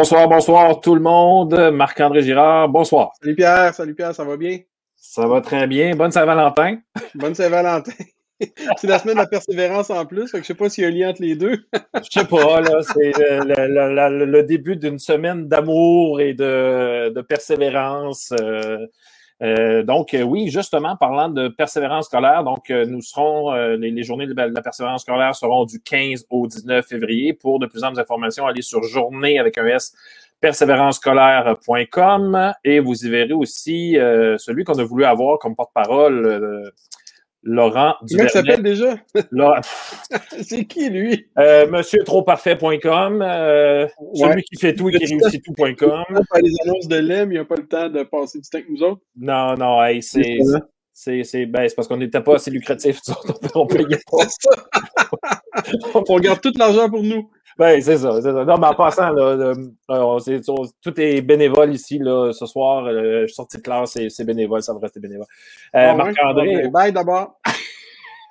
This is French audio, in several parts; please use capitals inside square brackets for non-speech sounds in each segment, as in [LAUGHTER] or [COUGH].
Bonsoir, bonsoir tout le monde. Marc-André Girard, bonsoir. Salut Pierre, salut Pierre, ça va bien? Ça va très bien. Bonne Saint-Valentin. Bonne Saint-Valentin. [LAUGHS] c'est la semaine de la persévérance en plus, je sais pas s'il y a un lien entre les deux. je sais pas, là, c'est le, début d'une semaine d'amour et de, persévérance. Euh, euh, donc, euh, oui, justement, parlant de persévérance scolaire, donc nous serons, les, journées de la persévérance scolaire seront du 15 au 19 février. Pour de plus amples informations, allez sur journée avec un S persévérancescolaire.com et vous y verrez aussi celui qu'on a voulu avoir comme porte-parole Laurent Comment il s'appelle déjà? [LAUGHS] [LAUGHS] c'est qui, lui? Euh, Monsieur Trosparfait.com, euh, celui qui fait tout et qui réussit tout.com. les annonces de l'EM, il n'a pas le temps de passer du temps avec nous autres? Non, non, hey, c'est... C'est ben, parce qu'on n'était pas assez lucratif, on payait pas. on [LAUGHS] garde tout l'argent pour nous. Oui, c'est ça, ça, Non, mais en passant, là, tout est bénévole ici. Là, ce soir, euh, je suis sorti de classe, c'est bénévole, ça va rester bénévole. Euh, Marc-André. bye d'abord.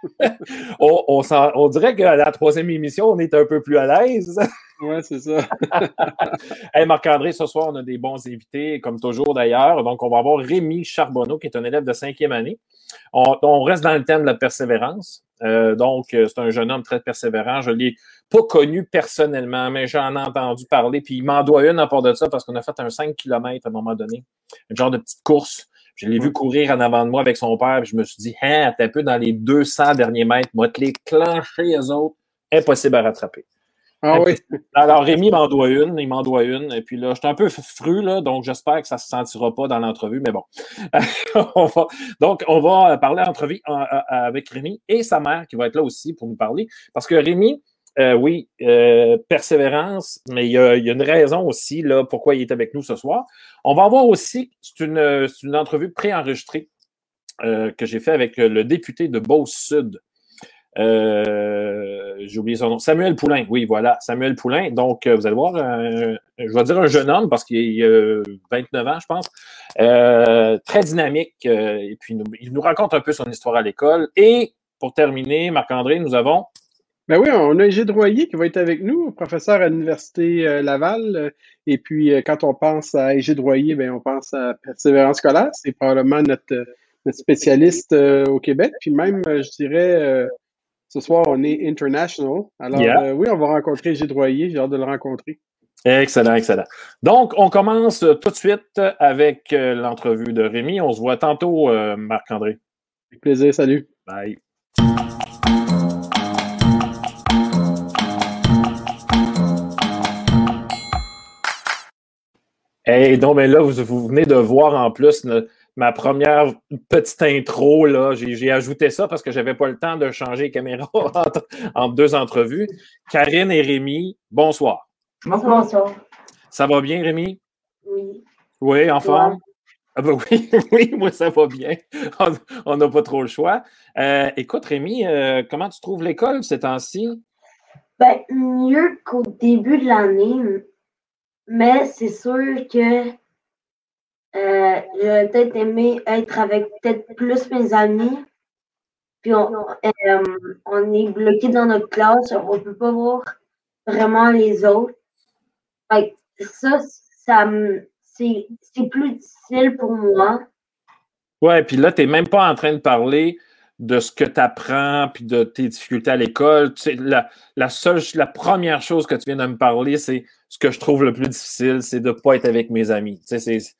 [LAUGHS] on, on, on, dirait qu'à la troisième émission, on est un peu plus à l'aise. [LAUGHS] Oui, c'est ça. [LAUGHS] hey, Marc-André, ce soir, on a des bons invités, comme toujours d'ailleurs. Donc, on va avoir Rémi Charbonneau, qui est un élève de cinquième année. On, on reste dans le thème de la persévérance. Euh, donc, euh, c'est un jeune homme très persévérant. Je ne l'ai pas connu personnellement, mais j'en ai entendu parler. Puis il m'en doit une à part de ça parce qu'on a fait un 5 km à un moment donné, un genre de petite course. Je l'ai vu courir en avant de moi avec son père. Puis je me suis dit, hein, t'es un peu dans les 200 derniers mètres. Moi, te les clencher, les autres, impossible à rattraper. Ah oui. Alors, Rémi m'en doit une, il m'en doit une. Et puis là, je suis un peu fru, là, donc j'espère que ça ne se sentira pas dans l'entrevue, mais bon. [LAUGHS] donc, on va parler entrevue avec Rémi et sa mère qui va être là aussi pour nous parler. Parce que Rémi, euh, oui, euh, persévérance, mais il y, a, une raison aussi là, pourquoi il est avec nous ce soir. On va avoir aussi, c'est une, entrevue préenregistrée euh, que j'ai fait avec le député de Beauce-Sud, euh, j'ai oublié son nom. Samuel Poulain, oui, voilà, Samuel Poulain. Donc, vous allez voir, je vais dire un jeune homme parce qu'il a 29 ans, je pense. très dynamique. et puis, il nous raconte un peu son histoire à l'école. Et pour terminer, Marc-André, nous avons. Ben oui, on a Égide Royer qui va être avec nous, professeur à l'Université Laval. Et puis, quand on pense à Égide Royer, ben, on pense à Persévérance scolaire. C'est probablement notre, notre spécialiste au Québec. Puis même, je dirais, ce soir, on est international. Alors, euh, oui, on va rencontrer Gilles Royer. J'ai hâte de le rencontrer. Excellent, excellent. Donc, on commence tout de suite avec euh, l'entrevue de Rémi. On se voit tantôt, euh, Marc-André. Avec plaisir. Salut. Bye. Et donc, là, vous, vous, venez de voir en plus ma première petite intro, là, j'ai ajouté ça parce que je n'avais pas le temps de changer les caméras [LAUGHS] entre, deux entrevues. Karine et Rémi, bonsoir. Bonsoir. Ça va bien, Rémi? Oui. Oui, en forme? Ah ben oui, [LAUGHS] oui, moi ça va bien. [LAUGHS] On n'a pas trop le choix. Euh, écoute, Rémi, euh, comment tu trouves l'école ces temps-ci? Ben, mieux qu'au début de l'année, mais c'est sûr que euh, j'aurais peut-être aimé être avec peut-être plus mes amis. Puis on, euh, on est bloqué dans notre classe, on ne peut pas voir vraiment les autres. Fait ça, ça c'est plus difficile pour moi. Ouais, puis là, tu n'es même pas en train de parler de ce que tu apprends puis de tes difficultés à l'école. Tu sais, la, la, seule, la première chose que tu viens de me parler, c'est ce que je trouve le plus difficile, c'est de ne pas être avec mes amis. Tu sais, c'est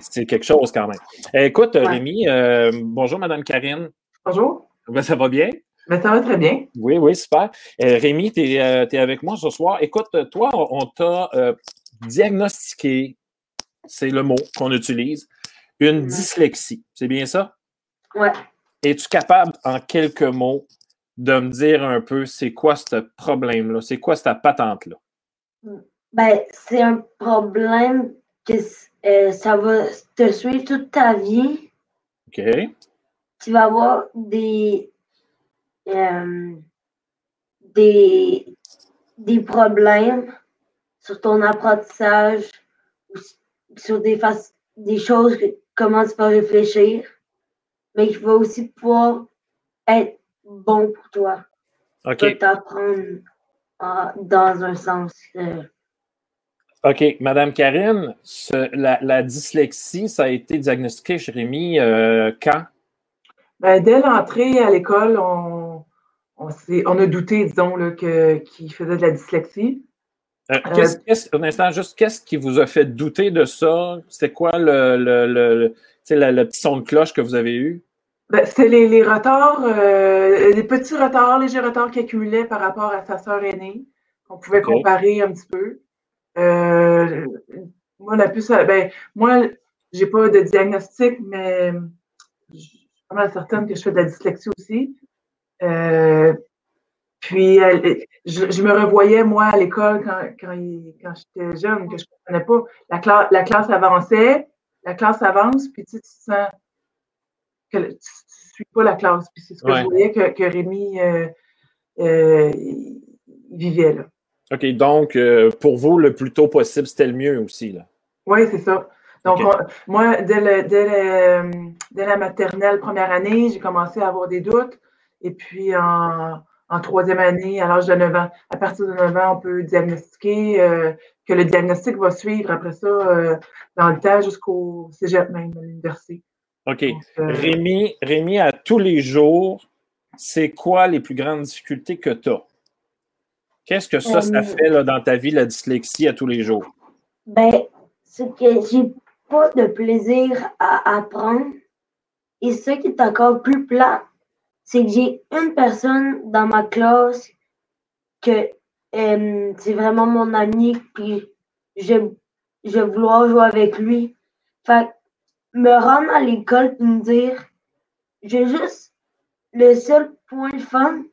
c'est quelque chose quand même. Eh, écoute, Rémi, euh, bonjour, Madame Karine. Bonjour. Ben, ça va bien? Ben, ça va très bien. Oui, oui, super. Euh, Rémi, tu es, euh, avec moi ce soir. Écoute, toi, on t'a diagnostiqué, c'est le mot qu'on utilise, une dyslexie. C'est bien ça? Oui. Es-tu capable, en quelques mots, de me dire un peu c'est quoi ce problème-là? C'est quoi cette patente-là? Ben, c'est un problème que euh, ça va te suivre toute ta vie. OK. Tu vas avoir des, euh, des, des problèmes sur ton apprentissage, sur des, des choses, que, comment tu peux réfléchir, mais il va aussi pouvoir être bon pour toi. OK. t'apprendre dans un sens. Euh, OK. Madame Karine, la, dyslexie, ça a été diagnostiqué chez Rémi euh, quand? Ben, dès l'entrée à l'école, on, on, a douté, disons, qu'il faisait de la dyslexie. Euh, un instant, juste, qu'est-ce qui vous a fait douter de ça? C'est quoi le, le, le, petit son de cloche que vous avez eu? Ben, c'est les, retards, euh, les petits retards, légers retards qu'il accumulait par rapport à sa sœur aînée. On pouvait comparer un petit peu. Euh, moi, la plus, ben, moi, j'ai pas de diagnostic, mais je suis pas mal certaine que je fais de la dyslexie aussi. Euh, puis, je, me revoyais, moi, à l'école, quand, quand, j'étais jeune, que je ne comprenais pas. La, la classe avançait, la classe avance, puis tu, sens que tu ne suis pas la classe. Puis c'est ce que je voyais que, que Rémi euh, euh, vivait, là. OK, donc, pour vous, le plus tôt possible, c'était le mieux aussi, là. Oui, c'est ça. Donc, moi, dès, dès, la maternelle, première année, j'ai commencé à avoir des doutes. Et puis, en, troisième année, à l'âge de 9 ans, à partir de 9 ans, on peut diagnostiquer, euh, que le diagnostic va suivre après ça euh, dans le temps jusqu'au cégep même, à l'université. OK. Euh, Rémi, Rémi, à tous les jours, c'est quoi les plus grandes difficultés que tu as? Qu'est-ce que ça, ça fait là, dans ta vie, la dyslexie à tous les jours? Ben, c'est que j'ai pas de plaisir à apprendre. Et ce qui est encore plus plat, c'est que j'ai une personne dans ma classe que euh, c'est vraiment mon ami, puis je, je vouloir jouer avec lui. Fait me rendre à l'école et me dire, j'ai juste le seul point fun,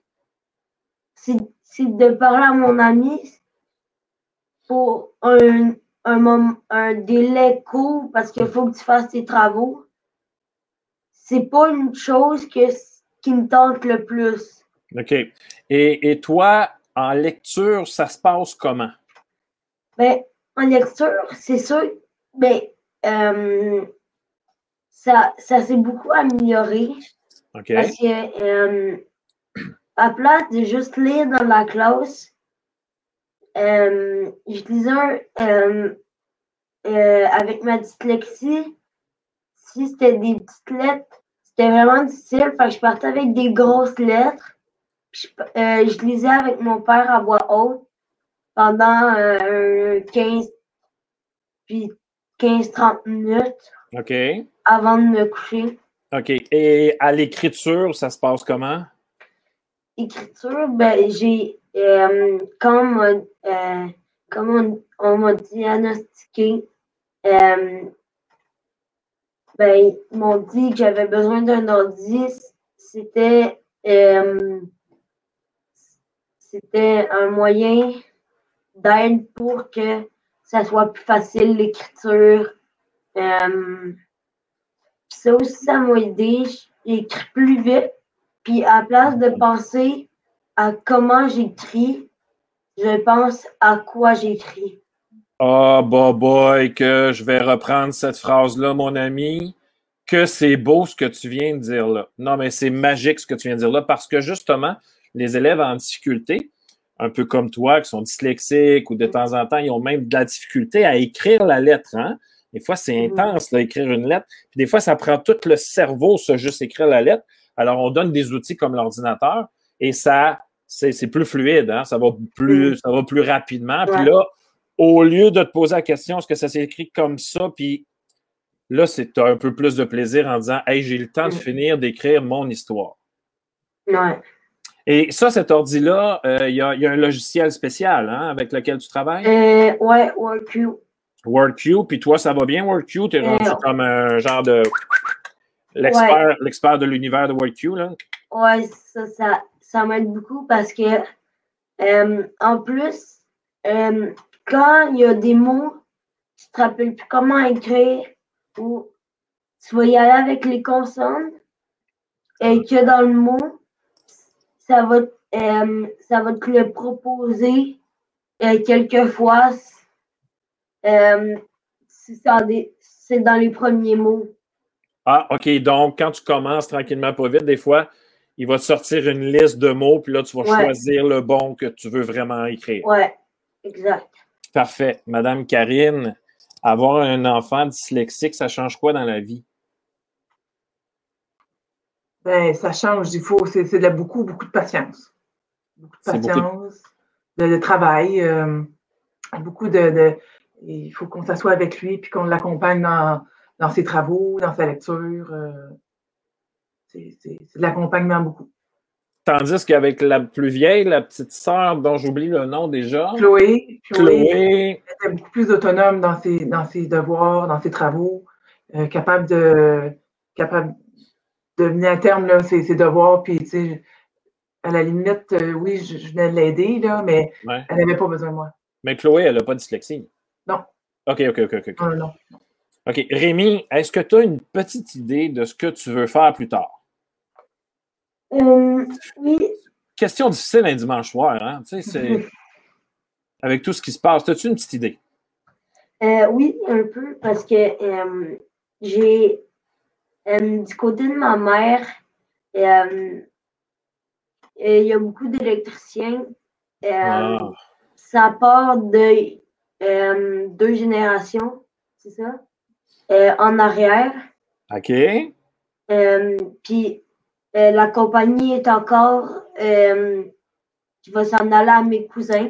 c'est de parler à mon ami pour un, un, un délai court parce qu'il faut que tu fasses tes travaux. C'est pas une chose que qui me tente le plus. OK. Et, et toi, en lecture, ça se passe comment? Ben, en lecture, c'est sûr, ben, euh, ça, ça s'est beaucoup amélioré. OK. Parce que, euh, à place de juste lire dans la classe, euh, j'utilisais un, euh, avec ma dyslexie, si c'était des petites lettres, c'était vraiment difficile. Fait que je partais avec des grosses lettres. je, euh, je lisais avec mon père à voix haute pendant euh, 15 puis 15-30 minutes. OK. Avant de me coucher. OK. Et à l'écriture, ça se passe comment? Écriture, ben, j'ai. Euh, comme, euh, comme on, on m'a diagnostiqué, euh, ben, ils m'ont dit que j'avais besoin d'un ordi. C'était euh, c'était un moyen d'aide pour que ça soit plus facile l'écriture. Euh, ça aussi, ça m'a aidé. J'écris plus vite. Puis à la place de penser à comment j'écris, je pense à quoi j'écris. Ah, oh, bah boy, que je vais reprendre cette phrase-là, mon ami, que c'est beau ce que tu viens de dire là. Non, mais c'est magique ce que tu viens de dire là, parce que justement, les élèves en difficulté, un peu comme toi, qui sont dyslexiques ou de temps en temps, ils ont même de la difficulté à écrire la lettre. Hein? Des fois, c'est mm-hmm. intense d'écrire une lettre. Puis des fois, ça prend tout le cerveau, ça, juste écrire la lettre. Alors, on donne des outils comme l'ordinateur et ça, c'est plus fluide, hein? ça, va plus, mm-hmm. ça va plus rapidement. Puis là, au lieu de te poser la question, est-ce que ça s'écrit comme ça? Puis là, c'est un peu plus de plaisir en disant, hey, j'ai le temps de mm. finir d'écrire mon histoire. Ouais. Et ça, cet ordi-là, euh, il y, a, un logiciel spécial hein, avec lequel tu travailles? Euh, ouais, WordQ. WordQ, puis toi, ça va bien, WordQ? Tu es rendu euh, comme un genre de. L'expert de l'univers de WordQ, là? Ouais, ça, ça, ça m'aide beaucoup parce que, en plus, quand il y a des mots, tu te rappelles plus comment écrire ou tu vas y aller avec les consonnes et que dans le mot, ça va, euh, ça va te le proposer euh, quelquefois. Euh, c'est dans les premiers mots. Ah, OK. Donc, quand tu commences tranquillement pas vite, des fois, il va te sortir une liste de mots, puis là, tu vas choisir le bon que tu veux vraiment écrire. Ouais, exact. Parfait. Madame Karine, avoir un enfant dyslexique, ça change quoi dans la vie? Ben, ça change. Il faut, c'est, de beaucoup, beaucoup de patience. Beaucoup de patience, De, travail, euh, beaucoup de, Il faut qu'on s'assoie avec lui puis qu'on l'accompagne dans, dans ses travaux, dans sa lecture. Euh, c'est, de l'accompagnement beaucoup. Tandis qu'avec la plus vieille, la petite sœur dont j'oublie le nom déjà. Chloé. Chloé, Elle est beaucoup plus autonome dans ses, dans ses devoirs, dans ses travaux, euh, capable de capable de mener à terme là, ses, devoirs. Puis, tu sais, à la limite, euh, oui, je, venais de l'aider, là, mais elle n'avait pas besoin de moi. Mais Chloé, elle n'a pas de dyslexie? Non. OK, OK, OK. OK. Non, non. OK. Rémi, est-ce que tu as une petite idée de ce que tu veux faire plus tard? Euh, oui. Question difficile un dimanche soir, hein? Tu sais, c'est. Avec tout ce qui se passe, as-tu une petite idée? Euh, oui, un peu, parce que euh, j'ai du côté de ma mère, il y a beaucoup d'électriciens. Ah. Ça part de deux générations, c'est ça? en arrière. OK. Puis la compagnie est encore euh, qui va s'en aller à mes cousins.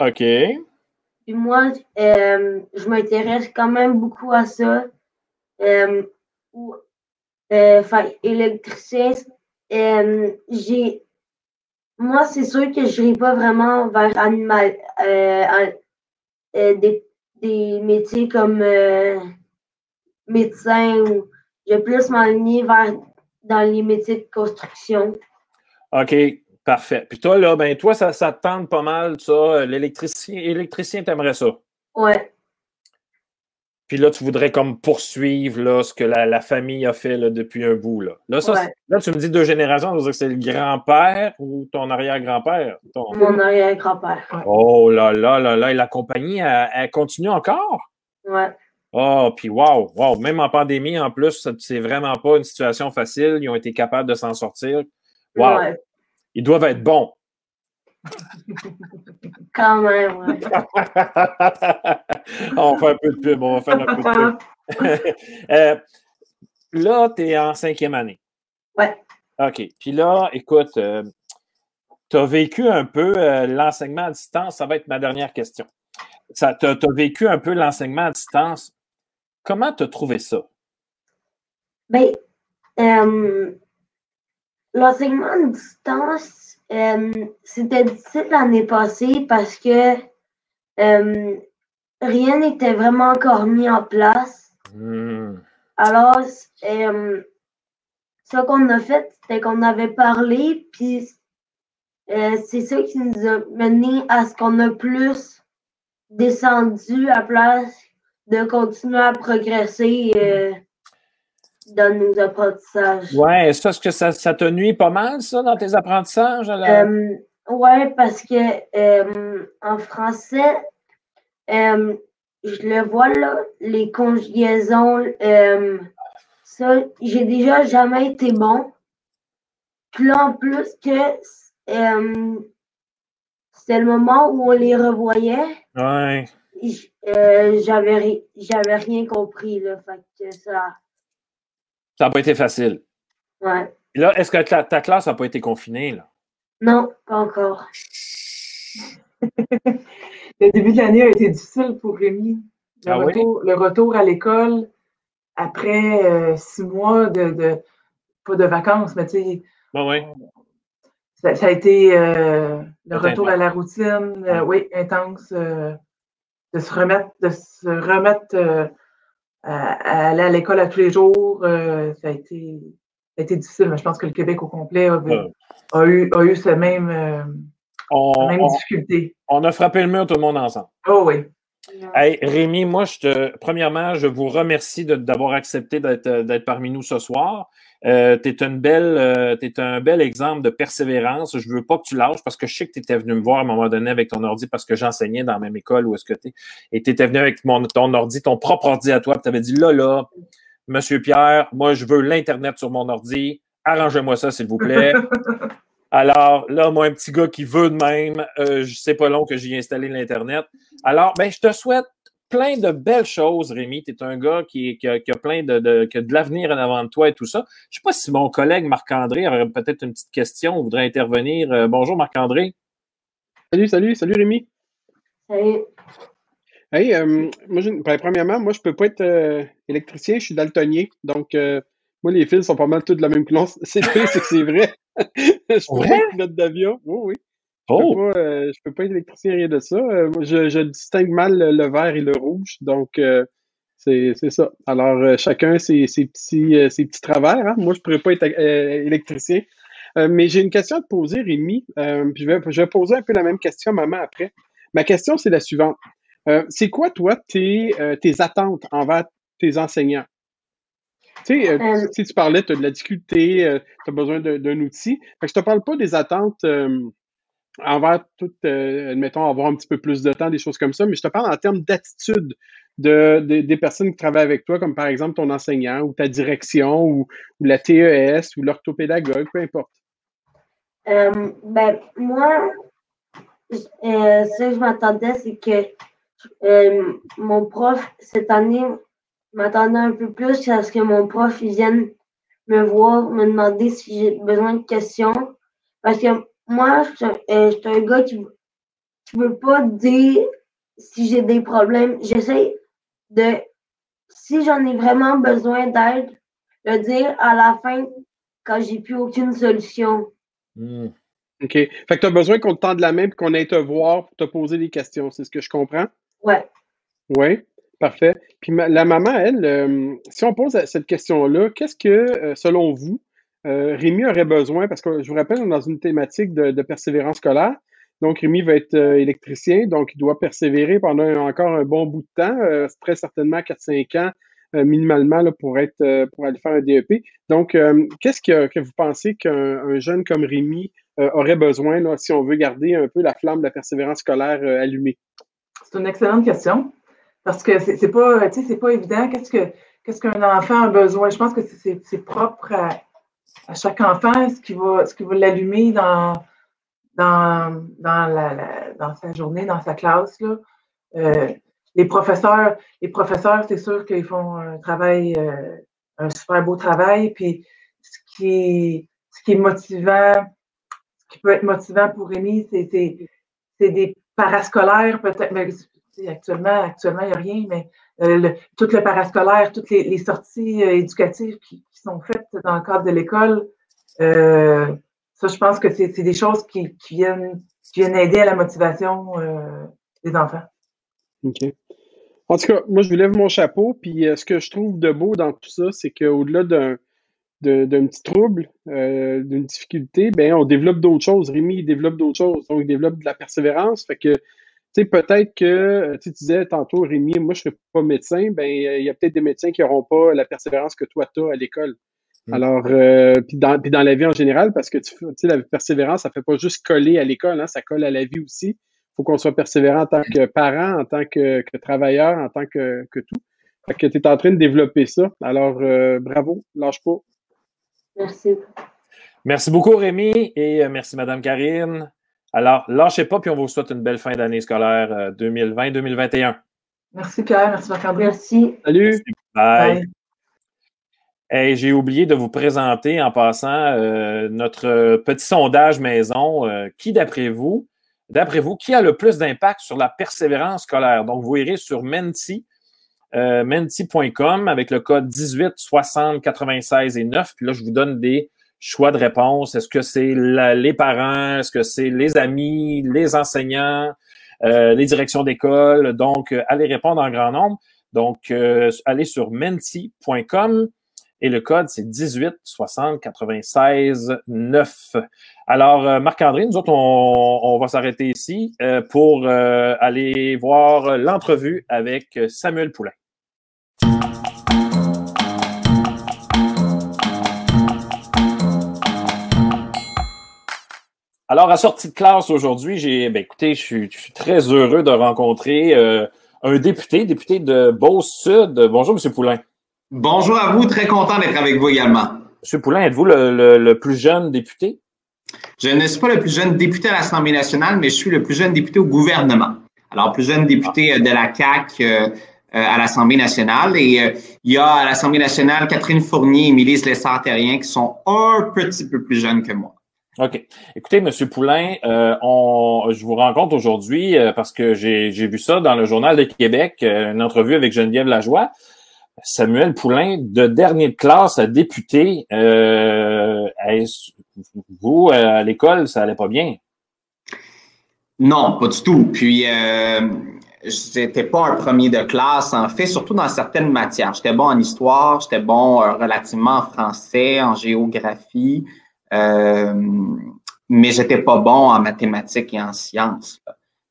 OK. Puis moi, euh, je m'intéresse quand même beaucoup à ça. Ou, enfin, électricien, j'ai. Moi, c'est sûr que je n'irai pas vraiment vers animal, des, des, métiers comme médecin ou je vais plus m'aligner vers dans les métiers de construction. OK, parfait. Puis toi, là, ben toi, ça, ça te tente pas mal, ça. L'électricien, électricien, t'aimerais ça? Ouais. Puis là, tu voudrais comme poursuivre là, ce que la, famille a fait là, depuis un bout. Là, là, ça, là tu me dis deux générations, dire que c'est le grand-père ou ton arrière-grand-père? Mon arrière-grand-père. Oh là là là là, et la compagnie, elle continue encore? Ouais. Oh, puis wow, wow, même en pandémie, en plus, c'est vraiment pas une situation facile. Ils ont été capables de s'en sortir. Wow. Ils doivent être bons. [LAUGHS] Quand même, ouais. on fait un peu de pub, on va faire un peu de pub. [LAUGHS] Euh, là, tu es en cinquième année. Ouais. OK. Puis là, écoute, euh, tu as vécu un peu euh, l'enseignement à distance. Ça va être ma dernière question. Tu as, vécu un peu l'enseignement à distance. Comment tu as trouvé ça? Bien, euh, l'enseignement à distance, euh, c'était difficile l'année passée parce que euh, rien n'était vraiment encore mis en place. Hmm. Alors, ce qu'on a fait, c'était qu'on avait parlé, puis c'est ça qui nous a mené à ce qu'on a plus descendu à place de continuer à progresser euh, dans nos apprentissages. Oui, est-ce que ça, ça te nuit pas mal, ça, dans tes apprentissages? Euh, oui, parce que euh, en français, je le vois là, les conjugaisons, ça, j'ai déjà jamais été bon. Puis là, en plus que c'était le moment où on les revoyait. Ouais. Euh, j'avais, j'avais rien compris, là. Fait que ça. Ça n'a pas été facile. Ouais. là, est-ce que ta, classe n'a pas été confinée, là? Non, pas encore. [LAUGHS] le début de l'année a été difficile pour Rémi. Le, ah retour, le retour à l'école après euh, six mois de, pas de vacances, mais tu sais. oui. Ça, a été euh, le retour à la routine, oui, intense de se remettre, de se remettre euh, à, aller à l'école à tous les jours, euh, ça, a été, ça a été difficile. Mais je pense que le Québec au complet a, eu, a eu ce même, euh, on, même difficulté. On a frappé le mur tout le monde ensemble. Oh oui. Hey, Rémi, moi, je te, premièrement, je vous remercie d'avoir accepté d'être parmi nous ce soir. Euh, tu es, une belle, euh, un bel exemple de persévérance. Je veux pas que tu lâches parce que je sais que tu étais venu me voir à un moment donné avec ton ordi parce que j'enseignais dans la même école où est-ce que tu es. Et tu étais venu avec mon, ton ordi, ton propre ordi à toi. Tu avais dit là, là, Monsieur Pierre, moi, je veux l'Internet sur mon ordi. Arrangez-moi ça, s'il vous plaît. [LAUGHS] Alors, là, moi, un petit gars qui veut de même, euh, sais pas long que j'y ai installé l'Internet. Alors, ben, je te souhaite plein de belles choses, Rémi. Tu es un gars qui, qui, a, plein de, de, qui a de l'avenir en avant de toi et tout ça. Je sais pas si mon collègue Marc-André aurait peut-être une petite question ou voudrait intervenir. Euh, bonjour, Marc-André. Salut, salut, salut, Rémi. Salut. Hey, euh, moi, ben, premièrement, moi, je peux pas être euh, électricien, je suis daltonien. Donc, moi, les fils sont pas mal tous de la même couleur. [LAUGHS] C'est vrai, c'est que c'est vrai? je pilote d'avion. Oui, oui. Je ne peux, pas, euh, peux pas être électricien, rien de ça. Euh, je, je, distingue mal le, vert et le rouge. Donc, euh, c'est ça. Alors, chacun ses, ses, petits, ses petits travers. Hein. Moi, je ne pourrais pas être électricien. mais j'ai une question à te poser, Rémi. puis je vais, je vais poser un peu la même question à maman après. Ma question, c'est la suivante. c'est quoi, toi, tes, tes attentes envers tes enseignants? Tu sais, si tu parlais, tu as de la difficulté, tu as besoin d'un outil. Fait que je te parle pas des attentes envers tout, euh, admettons, avoir un petit peu plus de temps, des choses comme ça, mais je te parle en termes d'attitude de, des personnes qui travaillent avec toi, comme par exemple ton enseignant ou ta direction ou, la TES ou l'orthopédagogue, peu importe. Euh, ben, moi, euh, ce que je m'attendais, c'est que mon prof, cette année, m'attendait un peu plus à ce que mon prof vienne me voir, me demander si j'ai besoin de questions. Parce que moi, euh, je, suis un gars qui ne veut pas dire si j'ai des problèmes. J'essaie de, si j'en ai vraiment besoin d'aide, de dire à la fin quand j'ai plus aucune solution. Hmm. OK. Fait que tu as besoin qu'on te tende la main et qu'on aille te voir pour te poser des questions. C'est ce que je comprends? Ouais. Oui. Parfait. Puis la maman, elle, euh, si on pose cette question-là, qu'est-ce que, euh, selon vous, euh, Rémi aurait besoin, parce que je vous rappelle, on est dans une thématique de, persévérance scolaire. Donc, Rémi va être euh, électricien, donc il doit persévérer pendant encore un bon bout de temps, euh, très certainement 4-5 ans minimalement pour être pour aller faire un DEP. Donc, qu'est-ce que, vous pensez qu'un jeune comme Rémi aurait besoin si on veut garder un peu la flamme de la persévérance scolaire allumée? C'est une excellente question. Parce que c'est pas, pas évident. Qu'est-ce que qu'est-ce qu'un enfant a besoin? Je pense que c'est propre à, à chaque enfant ce qui va, ce qui va l'allumer dans, dans, dans, la, dans sa journée, dans sa classe. Là? Euh, les professeurs, les professeurs, c'est sûr qu'ils font un travail, euh, un super beau travail. Puis ce qui est, ce qui est motivant, ce qui peut être motivant pour Rémi, c'est, des parascolaires, peut-être, mais actuellement, actuellement, il n'y a rien, mais euh, tout le parascolaire, toutes les, sorties éducatives qui, sont faites dans le cadre de l'école. Euh, ça, je pense que c'est des choses qui, viennent, viennent aider à la motivation euh, des enfants. OK. En tout cas, moi, je vous lève mon chapeau. Puis euh, ce que je trouve de beau dans tout ça, c'est qu'au-delà d'un d'un petit trouble, d'une difficulté, ben on développe d'autres choses. Rémi, il développe d'autres choses. Donc, il développe de la persévérance. Fait que, sais, peut-être que, tu disais tantôt, Rémi, moi, je ne serais pas médecin. Ben, il y a peut-être des médecins qui n'auront pas la persévérance que toi, tu as à l'école. Mm. Alors, euh, puis, dans, dans la vie en général, parce que tu sais, la persévérance, ça fait pas juste coller à l'école, hein, ça colle à la vie aussi. Il faut qu'on soit persévérant en tant que parent, en tant que, travailleur, en tant que, que tout. Fait que tu es en train de développer ça. Alors, euh, bravo, lâche pas. Merci. Merci beaucoup, Rémi, et euh, merci, Madame Karine. Alors, lâchez pas, puis on vous souhaite une belle fin d'année scolaire 2020-2021. Merci, Pierre. Merci, Marc-André. Merci. Salut. Bye. Et j'ai oublié de vous présenter en passant euh, notre petit sondage maison. Euh, qui, d'après vous, d'après vous, qui a le plus d'impact sur la persévérance scolaire? Donc, vous irez sur Menti, euh, menti.com avec le code 18 60 96 et 9. Puis là, je vous donne des choix de réponse. Est-ce que c'est les parents? Est-ce que c'est les amis, les enseignants, les directions d'école? Donc, allez répondre en grand nombre. Donc, allez sur menti.com et le code, c'est 18 60 96 9. Alors, euh, Marc-André, nous autres, on, va s'arrêter ici euh, pour euh, aller voir l'entrevue avec Samuel Poulain. Alors, à sortie de classe aujourd'hui, j'ai, ben, écoutez, je suis, je suis, très heureux de rencontrer un député, député de Beauce-Sud. Bonjour, M. Poulain. Bonjour à vous, très content d'être avec vous également. Monsieur Poulain, êtes-vous le, plus jeune député? Je ne suis pas le plus jeune député à l'Assemblée nationale, mais je suis le plus jeune député au gouvernement. Alors, plus jeune député euh, de la CAC euh, à l'Assemblée nationale. Et il y a à l'Assemblée nationale Catherine Fournier et Mélisse Lessard-Terrien qui sont un petit peu plus jeunes que moi. OK. Écoutez, M. Poulain, on, je vous rencontre aujourd'hui parce que j'ai vu ça dans le Journal de Québec, une entrevue avec Geneviève Lajoie. Samuel Poulain, de dernier de classe à député, euh, vous, euh, à l'école, ça allait pas bien? Non, pas du tout. Puis, euh, j'étais pas un premier de classe, en fait, surtout dans certaines matières. J'étais bon en histoire, j'étais bon euh, relativement en français, en géographie, euh, mais j'étais pas bon en mathématiques et en sciences.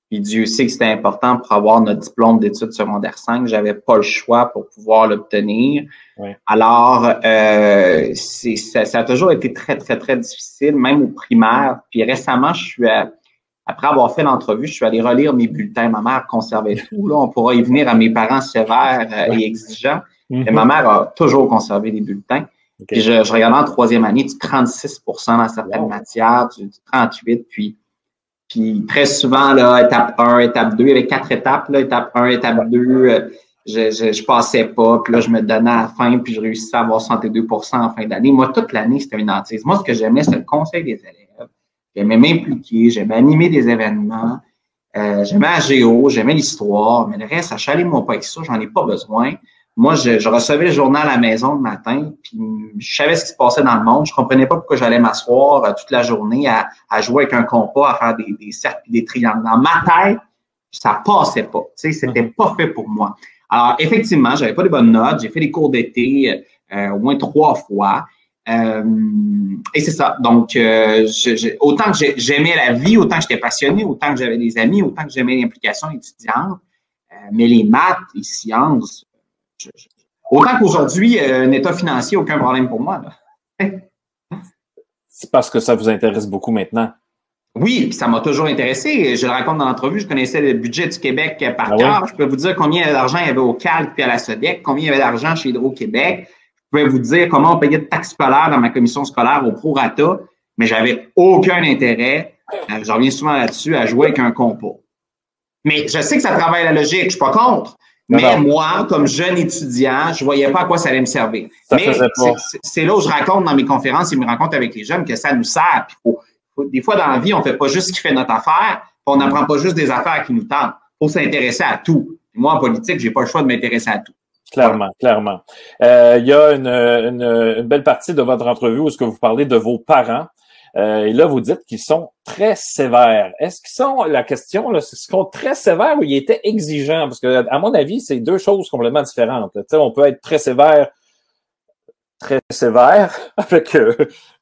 Puis Dieu sait que c'était important pour avoir notre diplôme d'études secondaires 5. J'avais pas le choix pour pouvoir l'obtenir. Alors, euh, ça, ça, a toujours été très, très, très difficile, même au primaire. Puis récemment, je suis après avoir fait l'entrevue, je suis allé relire mes bulletins. Ma mère conservait tout. Là, on pourra y venir à mes parents sévères euh, et exigeants. Mais mm-hmm. ma mère a toujours conservé les bulletins. Puis je, je regardais en troisième année, du 36% dans certaines matières, du 38, puis puis très souvent, là, étape 1, étape 2, il y avait quatre étapes, là, étape 1, étape 2, euh, je, je, je, passais pas, puis là, je me donnais à la fin, puis je réussissais à avoir 62% en fin d'année. Moi, toute l'année, c'était une hantise. Moi, ce que j'aimais, c'était le conseil des élèves. J'aimais m'impliquer, j'aimais animer des événements, euh, j'aimais la géo, j'aimais l'histoire, mais le reste, achalez-moi pas avec ça, j'en ai pas besoin. Moi, je, je, recevais le journal à la maison le matin, puis je savais ce qui se passait dans le monde. Je comprenais pas pourquoi j'allais m'asseoir euh, toute la journée à, à, jouer avec un compas, à faire des, des cercles des triangles. Dans ma tête, ça passait pas. Tu sais, c'était mhm. pas fait pour moi. Alors, effectivement, j'avais pas de bonnes notes. J'ai fait des cours d'été euh, au moins trois fois. Euh, et c'est ça. Donc, euh, je, autant que j'aimais la vie, autant que j'étais passionné, autant que j'avais des amis, autant que j'aimais l'implication étudiante. mais les maths, les sciences, autant qu'aujourd'hui, euh, un état financier, aucun problème pour moi. C'est parce que ça vous intéresse beaucoup maintenant. Oui, ça m'a toujours intéressé. Je le raconte dans l'entrevue, je connaissais le budget du Québec par ah cœur. Je peux vous dire combien d'argent il y avait au CALC puis à la SODEC, combien il y avait d'argent chez Hydro-Québec. Je pouvais vous dire comment on payait de taxes scolaires dans ma commission scolaire au prorata, mais j'avais aucun intérêt, euh, je reviens souvent là-dessus, à jouer avec un compo. Mais je sais que ça travaille la logique, je suis pas contre. Mais moi, comme jeune étudiant, je voyais pas à quoi ça allait me servir. Mais c'est là où je raconte dans mes conférences et mes rencontres avec les jeunes que ça nous sert. des fois, dans la vie, on fait pas juste ce qui fait notre affaire, on n'apprend pas juste des affaires qui nous tentent. faut s'intéresser à tout. moi, en politique, j'ai pas le choix de m'intéresser à tout. Clairement, clairement. Euh, il y a une, une, une, belle partie de votre entrevue où est-ce que vous parlez de vos parents. Euh, et là, vous dites qu'ils sont très sévères. Est-ce qu'ils sont, la question, là, est-ce qu'ils sont très sévères ou ils étaient exigeants? Parce que, à mon avis, c'est deux choses complètement différentes. Tu sais, on peut être très sévère, très sévère, [LAUGHS] avec euh,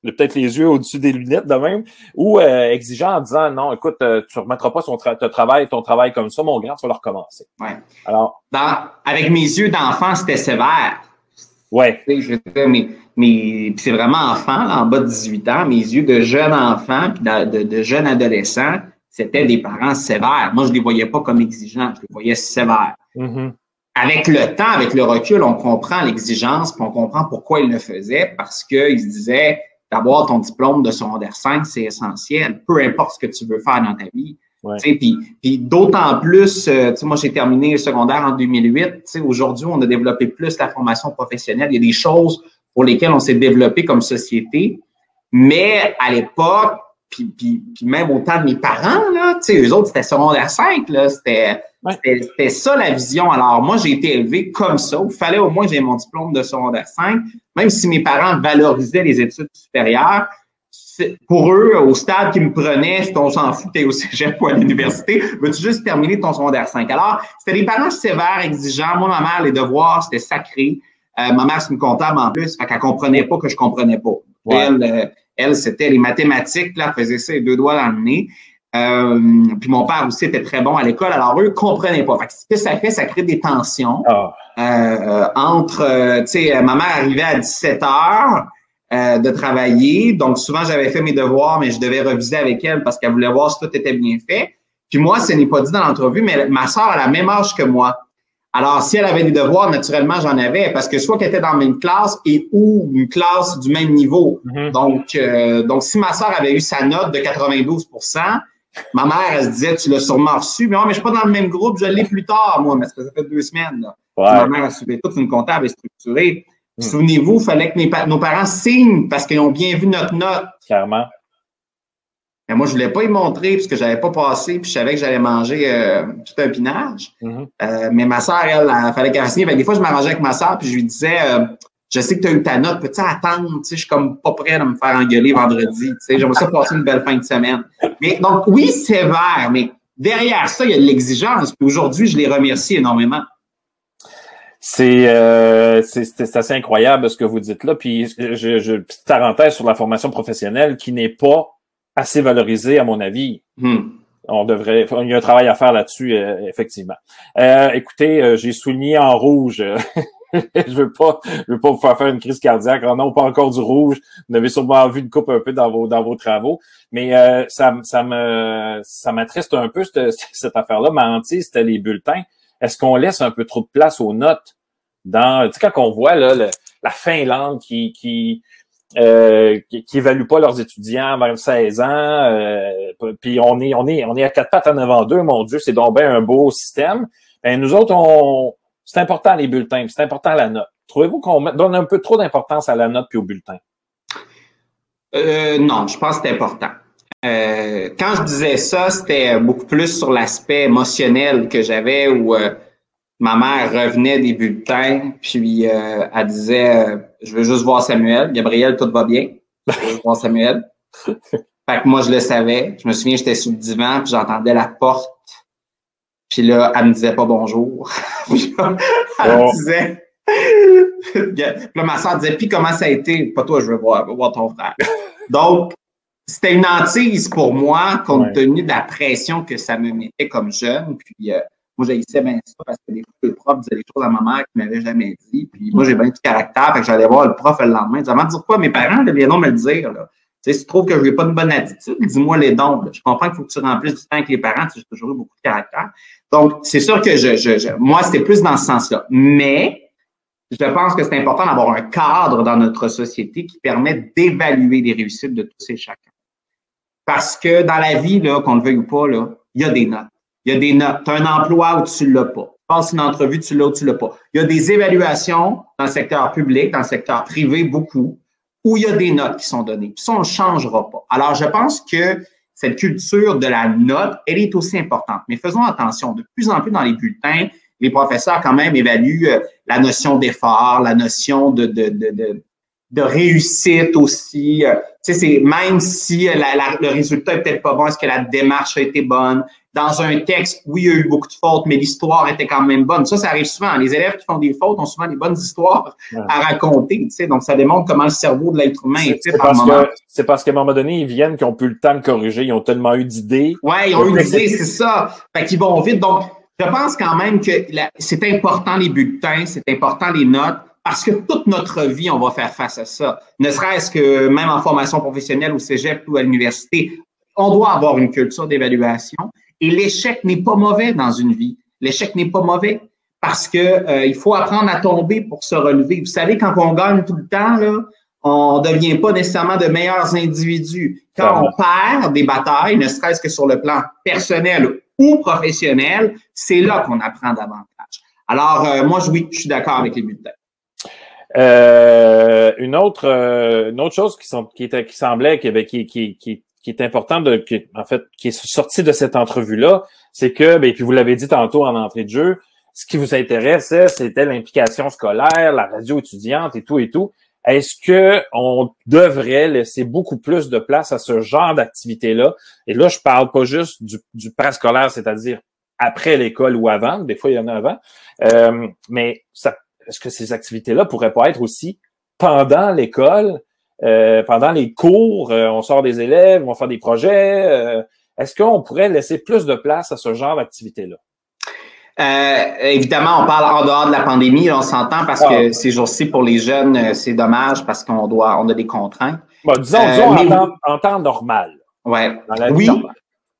peut-être les yeux au-dessus des lunettes de même, ou euh, exigeant en disant, non, écoute, tu remettras pas ton, travail, ton travail comme ça, mon grand, tu vas le recommencer. Ouais. Alors. avec mes yeux d'enfant, c'était sévère. Ouais. Je mais, mais c'est vraiment enfant, en bas de 18 ans, mes yeux de jeune enfant, puis de, de, jeune adolescent, c'était des parents sévères. Moi, je les voyais pas comme exigeants, je les voyais sévères. Mm-hmm. Avec le temps, avec le recul, on comprend l'exigence, puis on comprend pourquoi ils le faisaient, parce qu'ils se disaient, d'avoir ton diplôme de secondaire 5, c'est essentiel, peu importe ce que tu veux faire dans ta vie. Puis, puis d'autant plus, euh, moi j'ai terminé le secondaire en 2008. Aujourd'hui, on a développé plus la formation professionnelle. Il y a des choses pour lesquelles on s'est développé comme société. Mais à l'époque, puis, puis, puis, même au temps de mes parents, là, eux autres, c'était secondaire 5, là, c'était, c'était ça la vision. Alors moi, j'ai été élevé comme ça. Il fallait au moins que j'ai mon diplôme de secondaire 5, même si mes parents valorisaient les études supérieures pour eux, au stade qu'ils me prenaient, on s'en fout, t'es au cégep ou à l'université, veux-tu juste terminer ton secondaire 5? Alors, c'était des parents sévères, exigeants. Moi, ma mère, les devoirs, c'était sacré. Euh, ma mère, c'est une comptable en plus, fait qu'elle comprenait pas que je comprenais pas. Elle, euh, elle c'était les mathématiques, là, faisait ça les deux doigts dans le nez. Euh, puis mon père aussi était très bon à l'école, alors eux comprenaient pas. Fait que ce que ça fait, ça crée des tensions ah. entre, tu sais, ma mère arrivait à 17 heures, euh, de travailler. Donc, souvent, j'avais fait mes devoirs, mais je devais reviser avec elle parce qu'elle voulait voir si tout était bien fait. Puis moi, ce n'est pas dit dans l'entrevue, mais ma soeur a la même âge que moi. Alors, si elle avait des devoirs, naturellement, j'en avais, parce que soit qu'elle était dans la même classe et ou une classe du même niveau. Mhm. Donc, euh, donc, si ma soeur avait eu sa note de 92% ma mère, elle se disait, tu l'as sûrement reçu, mais non, mais je suis pas dans le même groupe, je l'ai plus tard, moi, mais ça fait deux semaines. Là. Ma mère a suivi toute une comptable et structurée. Mm. Souvenez-vous, il fallait que mes pa- nos parents signent parce qu'ils ont bien vu notre note. Clairement. Mais moi, je voulais pas y montrer parce que j'avais pas passé, puis je savais que j'allais manger euh, tout un pinage. Mhm. Euh, mais ma soeur, elle, il fallait qu'elle signe. Des fois, je m'arrangeais avec ma soeur, puis je lui disais, euh, je sais que tu as eu ta note, peux-tu attendre? Tu sais, je suis comme pas prêt à me faire engueuler vendredi. Tu sais, j'aimerais ça passer une belle fin de semaine. Mais donc, oui, sévère, mais derrière ça, il y a de l'exigence. Puis aujourd'hui, je les remercie énormément. C'est euh, c'est- c'est c'est assez incroyable ce que vous dites là. Puis, je, je, petite parenthèse sur la formation professionnelle qui n'est pas assez valorisée, à mon avis. Hmm. On devrait, il y a un travail à faire là-dessus, euh, effectivement. Euh, écoutez, euh, j'ai souligné en rouge. [LAUGHS] je veux pas, je veux pas vous faire faire une crise cardiaque. Oh non, pas encore du rouge. Vous avez sûrement vu une coupe un peu dans vos dans vos travaux, mais euh, ça, ça me ça m'attriste un peu cette, cette affaire-là. Ma hantise, c'était les bulletins. Est-ce qu'on laisse un peu trop de place aux notes dans, tu sais, quand on voit là le- la Finlande qui qui euh, qui, qui évaluent pas leurs étudiants vers 16 ans, euh, puis on est on est on est à quatre pattes en avant d'eux, mon Dieu, c'est donc bien un beau système. Ben nous autres, on c'est important les bulletins, c'est important la note. Trouvez-vous qu'on donne un peu trop d'importance à la note puis au bulletin? Euh, non, je pense que c'est important. Euh, quand je disais ça, c'était beaucoup plus sur l'aspect émotionnel que j'avais où euh, ma mère revenait des bulletins, puis euh, elle disait euh, Je veux juste voir Samuel. Gabriel, tout va bien. Je veux juste voir Samuel. [LAUGHS] Fait que moi, je le savais. Je me souviens, j'étais sous le divan, puis j'entendais la porte. Puis là, elle me disait pas bonjour. [LAUGHS] Puis là, elle Oh. me disait. [LAUGHS] Puis là, ma soeur disait, puis comment ça a été? Pas toi, je veux voir, je veux voir ton frère. Donc, c'était une hantise pour moi, compte Ouais. tenu de la pression que ça me mettait comme jeune. Puis, euh, moi, j'haïssais bien ça parce que des fois, le prof disait des choses à ma mère qu'il m'avait jamais dit. Puis, moi, j'ai bien du caractère. Fait que j'allais voir le prof le lendemain. Disais, avant de dire quoi, mes parents, là, viendront me le dire, là. Tu sais, si tu trouves que je n'ai pas une bonne attitude, dis-moi les dons. là. Je comprends qu'il faut que tu remplisses du temps avec les parents. J'ai toujours eu beaucoup de caractère. Donc, c'est sûr que je, je, je- moi, c'était plus dans ce sens-là. Mais, je pense que c'est important d'avoir un cadre dans notre société qui permet d'évaluer les réussites de tous et chacun. Parce que dans la vie, là, qu'on le veuille ou pas, là, il y a des notes. Il y a des notes. Tu as un emploi où tu l'as pas. Tu passes une entrevue, tu l'as ou tu l'as pas. Il y a des évaluations dans le secteur public, dans le secteur privé, beaucoup, où il y a des notes qui sont données. Puis ça, on ne changera pas. Alors, je pense que cette culture de la note, elle est aussi importante. Mais faisons attention. De plus en plus dans les bulletins, les professeurs quand même évaluent euh, la notion d'effort, la notion de, de, de, de, de réussite aussi. Euh, tu sais, c'est même si euh, la- la- le résultat est peut-être pas bon, est-ce que la démarche a été bonne? Dans un texte, oui, il y a eu beaucoup de fautes, mais l'histoire était quand même bonne. Ça, ça arrive souvent. Les élèves qui font des fautes ont souvent des bonnes histoires Ouais. à raconter. Tu sais, donc, ça démontre comment le cerveau de l'être humain est C'est fait par parce, moment. que, c'est parce qu'à un moment donné, ils viennent, qui ont plus le temps de corriger, ils ont tellement eu d'idées. Ouais, ils ont Le idée, c'est ça. Fait qu'ils vont vite. Donc, je pense quand même que c'est important les bulletins, c'est important les notes, parce que toute notre vie, on va faire face à ça. Ne serait-ce que même en formation professionnelle au cégep ou à l'université, on doit avoir une culture d'évaluation. Et l'échec n'est pas mauvais dans une vie. L'échec n'est pas mauvais parce que euh, il faut apprendre à tomber pour se relever. Vous savez, quand on gagne tout le temps, là, on devient pas nécessairement de meilleurs individus. Quand on perd des batailles, ne serait-ce que sur le plan personnel ou professionnel, c'est là qu'on apprend davantage. Alors, euh, moi, oui, je suis d'accord avec les bulletins. Euh, une autre euh, une autre chose qui, sont, qui, était, qui semblait qui, qui, qui, qui, qui est important de qui, en fait qui est sorti de cette entrevue là, c'est que ben puis vous l'avez dit tantôt en entrée de jeu, ce qui vous intéressait c'était l'implication scolaire, la radio étudiante et tout et tout. Est-ce que on devrait laisser beaucoup plus de place à ce genre d'activité là Et là je parle pas juste du, du parascolaire, c'est-à-dire après l'école ou avant, des fois il y en a avant, euh, mais ça est-ce que ces activités-là pourraient pas être aussi pendant l'école, euh, pendant les cours, euh, on sort des élèves, on va faire des projets. euh, est-ce qu'on pourrait laisser plus de place à ce genre d'activité-là? Euh, évidemment, on parle en dehors de la pandémie, on s'entend parce Ah. que ces jours-ci, pour les jeunes, euh, c'est dommage parce qu'on doit, on a des contraintes. Bon, disons, Euh, disons en, temps, en temps normal, Ouais. dans la vie Oui, normale.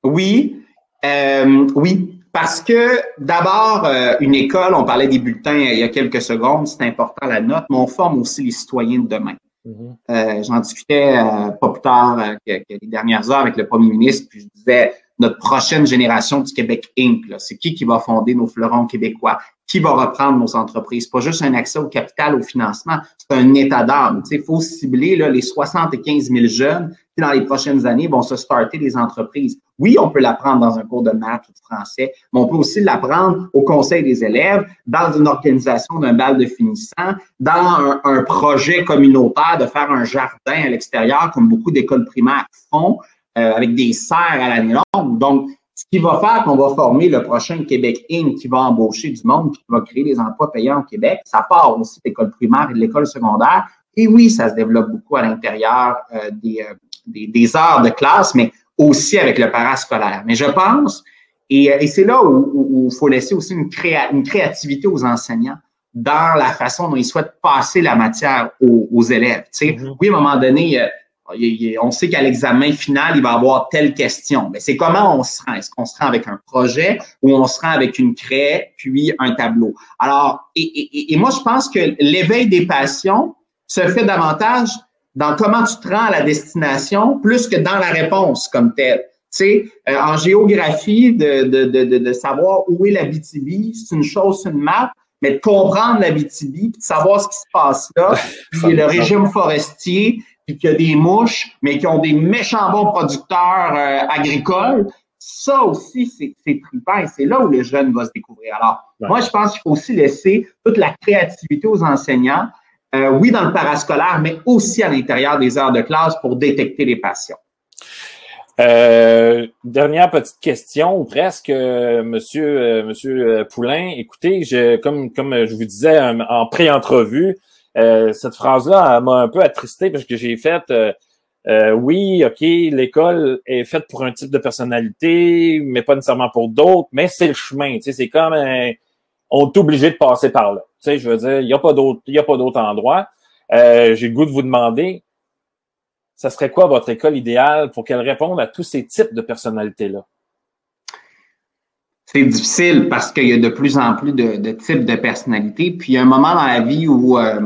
oui, euh, oui, Parce que d'abord, euh, une école, on parlait des bulletins il y a quelques secondes, c'est important la note, mais on forme aussi les citoyens de demain. Euh, j'en discutais euh, pas plus tard que, que, les dernières heures avec le premier ministre, puis je disais notre prochaine génération du Québec Inc. C'est qui qui va fonder nos fleurons québécois? Qui va reprendre nos entreprises? Pas juste un accès au capital, au financement, c'est un état d'âme. Il faut cibler là, les 75 000 jeunes qui, dans les prochaines années, vont se starter des entreprises. Oui, on peut l'apprendre dans un cours de maths ou de français, mais on peut aussi l'apprendre au conseil des élèves, dans une organisation d'un bal de finissant, dans un, projet communautaire de faire un jardin à l'extérieur, comme beaucoup d'écoles primaires font. Euh, avec des serres à l'année longue. Donc, ce qui va faire qu'on va former le prochain Québec Inc. qui va embaucher du monde, qui va créer des emplois payants au Québec, ça part aussi de l'école primaire et de l'école secondaire. Et oui, ça se développe beaucoup à l'intérieur euh, des, euh, des, des, heures de classe, mais aussi avec le parascolaire. Mais je pense, et, et c'est là où il faut laisser aussi une, créa, une créativité aux enseignants dans la façon dont ils souhaitent passer la matière aux, aux élèves. Tu sais, mm-hmm. Oui, à un moment donné, on sait qu'à l'examen final, il va y avoir telle question. Mais c'est comment on se rend? Est-ce qu'on se rend avec un projet ou on se rend avec une craie puis un tableau? Alors, et, moi, je pense que l'éveil des passions se fait davantage dans comment tu te rends à la destination plus que dans la réponse comme telle. Tu sais, euh, en géographie, de, de, de, de, savoir où est la BTB, c'est une chose, c'est une map, mais de comprendre la BTB, puis de savoir ce qui se passe là, puis le régime forestier, puis qu'il y a des mouches, mais qui ont des méchants bons producteurs euh, agricoles, ça aussi, c'est trippant et c'est là où les jeunes vont se découvrir. Alors, moi, je pense qu'il faut aussi laisser toute la créativité aux enseignants, euh, oui, dans le parascolaire, mais aussi à l'intérieur des heures de classe pour détecter les passions. Euh, dernière petite question, ou presque, Monsieur, Monsieur Poulain. Écoutez, je, comme comme je vous disais en pré-entrevue, euh, cette phrase-là m'a un peu attristé parce que j'ai fait euh, euh, oui, OK, l'école est faite pour un type de personnalité, mais pas nécessairement pour d'autres, mais c'est le chemin. Tu sais, c'est comme on est obligé de passer par là. Sais, je veux dire, il n'y a pas d'autre, endroit. j'ai le goût de vous demander, ça serait quoi votre école idéale pour qu'elle réponde à tous ces types de personnalités-là? c'est difficile parce qu'il y a de plus en plus de, types de personnalités. Puis il y a un moment dans la vie où euh,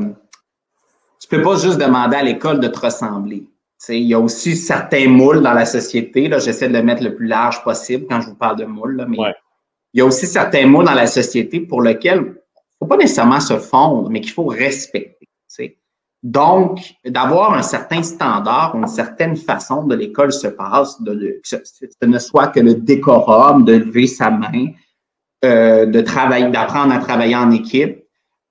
tu peux pas juste demander à l'école de te ressembler. il y a aussi certains moules dans la société. Là, j'essaie de le mettre le plus large possible quand je vous parle de moules. mais il y a aussi certains moules dans la société pour lesquels faut pas nécessairement se fondre, mais qu'il faut respecter. Donc, d'avoir un certain standard, une certaine façon de l'école se passe, de, que ce ne soit que le décorum, de lever sa main, euh, de travailler, d'apprendre à travailler en équipe,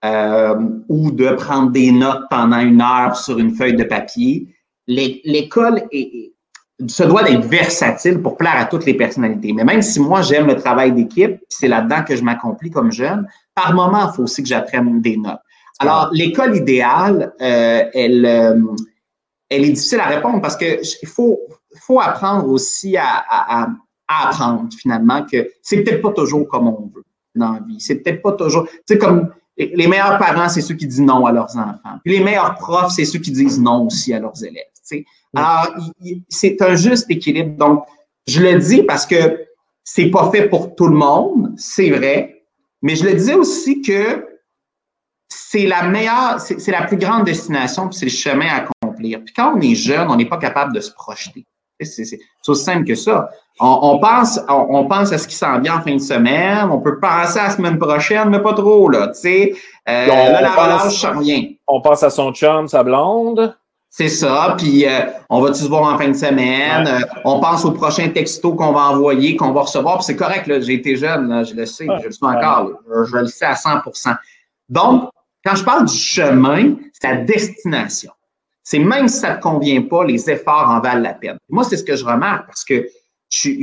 euh, ou de prendre des notes pendant une heure sur une feuille de papier. L'école se doit d'être versatile pour plaire à toutes les personnalités. Mais même si moi, j'aime le travail d'équipe, c'est là-dedans que je m'accomplis comme jeune, par moment, il faut aussi que j'apprenne des notes. Alors, l'école idéale, euh, elle, euh, elle est difficile à répondre parce que il faut, faut apprendre aussi à, à, à apprendre finalement que c'est peut-être pas toujours comme on veut dans la vie. C'est peut-être pas toujours, tu sais, comme les meilleurs parents, c'est ceux qui disent non à leurs enfants. Puis les meilleurs profs, c'est ceux qui disent non aussi à leurs élèves. Tu sais. Alors, c'est un juste équilibre. Donc, je le dis parce que c'est pas fait pour tout le monde, c'est vrai. Mais je le disais aussi que c'est la meilleure, c'est la plus grande destination, puis c'est le chemin à accomplir. Puis quand on est jeune, on n'est pas capable de se projeter. C'est aussi simple que ça. On, pense, on, pense à ce qui s'en vient en fin de semaine. On peut penser à la semaine prochaine, mais pas trop, là. Tu sais, euh, là, la relâche, rien. On pense à son chum, sa blonde. C'est ça. Puis euh, on va-tu se voir en fin de semaine? Euh, on pense au prochain texto qu'on va envoyer, qu'on va recevoir. c'est correct, là, j'ai été jeune, là, je le sais, je le sais encore. je le sais à 100% Donc, quand je parle du chemin, c'est la destination. C'est même si ça ne te convient pas, les efforts en valent la peine. Moi, c'est ce que je remarque parce que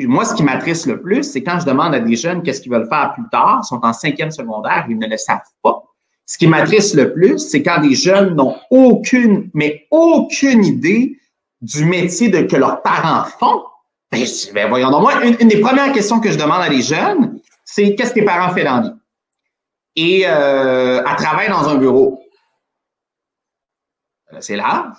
moi, ce qui m'attriste le plus, c'est quand je demande à des jeunes qu'est-ce qu'ils veulent faire plus tard, ils sont en cinquième secondaire, ils ne le savent pas. Ce qui m'attriste le plus, c'est quand des jeunes n'ont aucune, mais aucune idée du métier de, que leurs parents font. Ben, ben voyons donc, moi, une, des premières questions que je demande à des jeunes, c'est qu'est-ce que tes parents font dans la vie? et euh, à travailler dans un bureau. Euh, c'est large.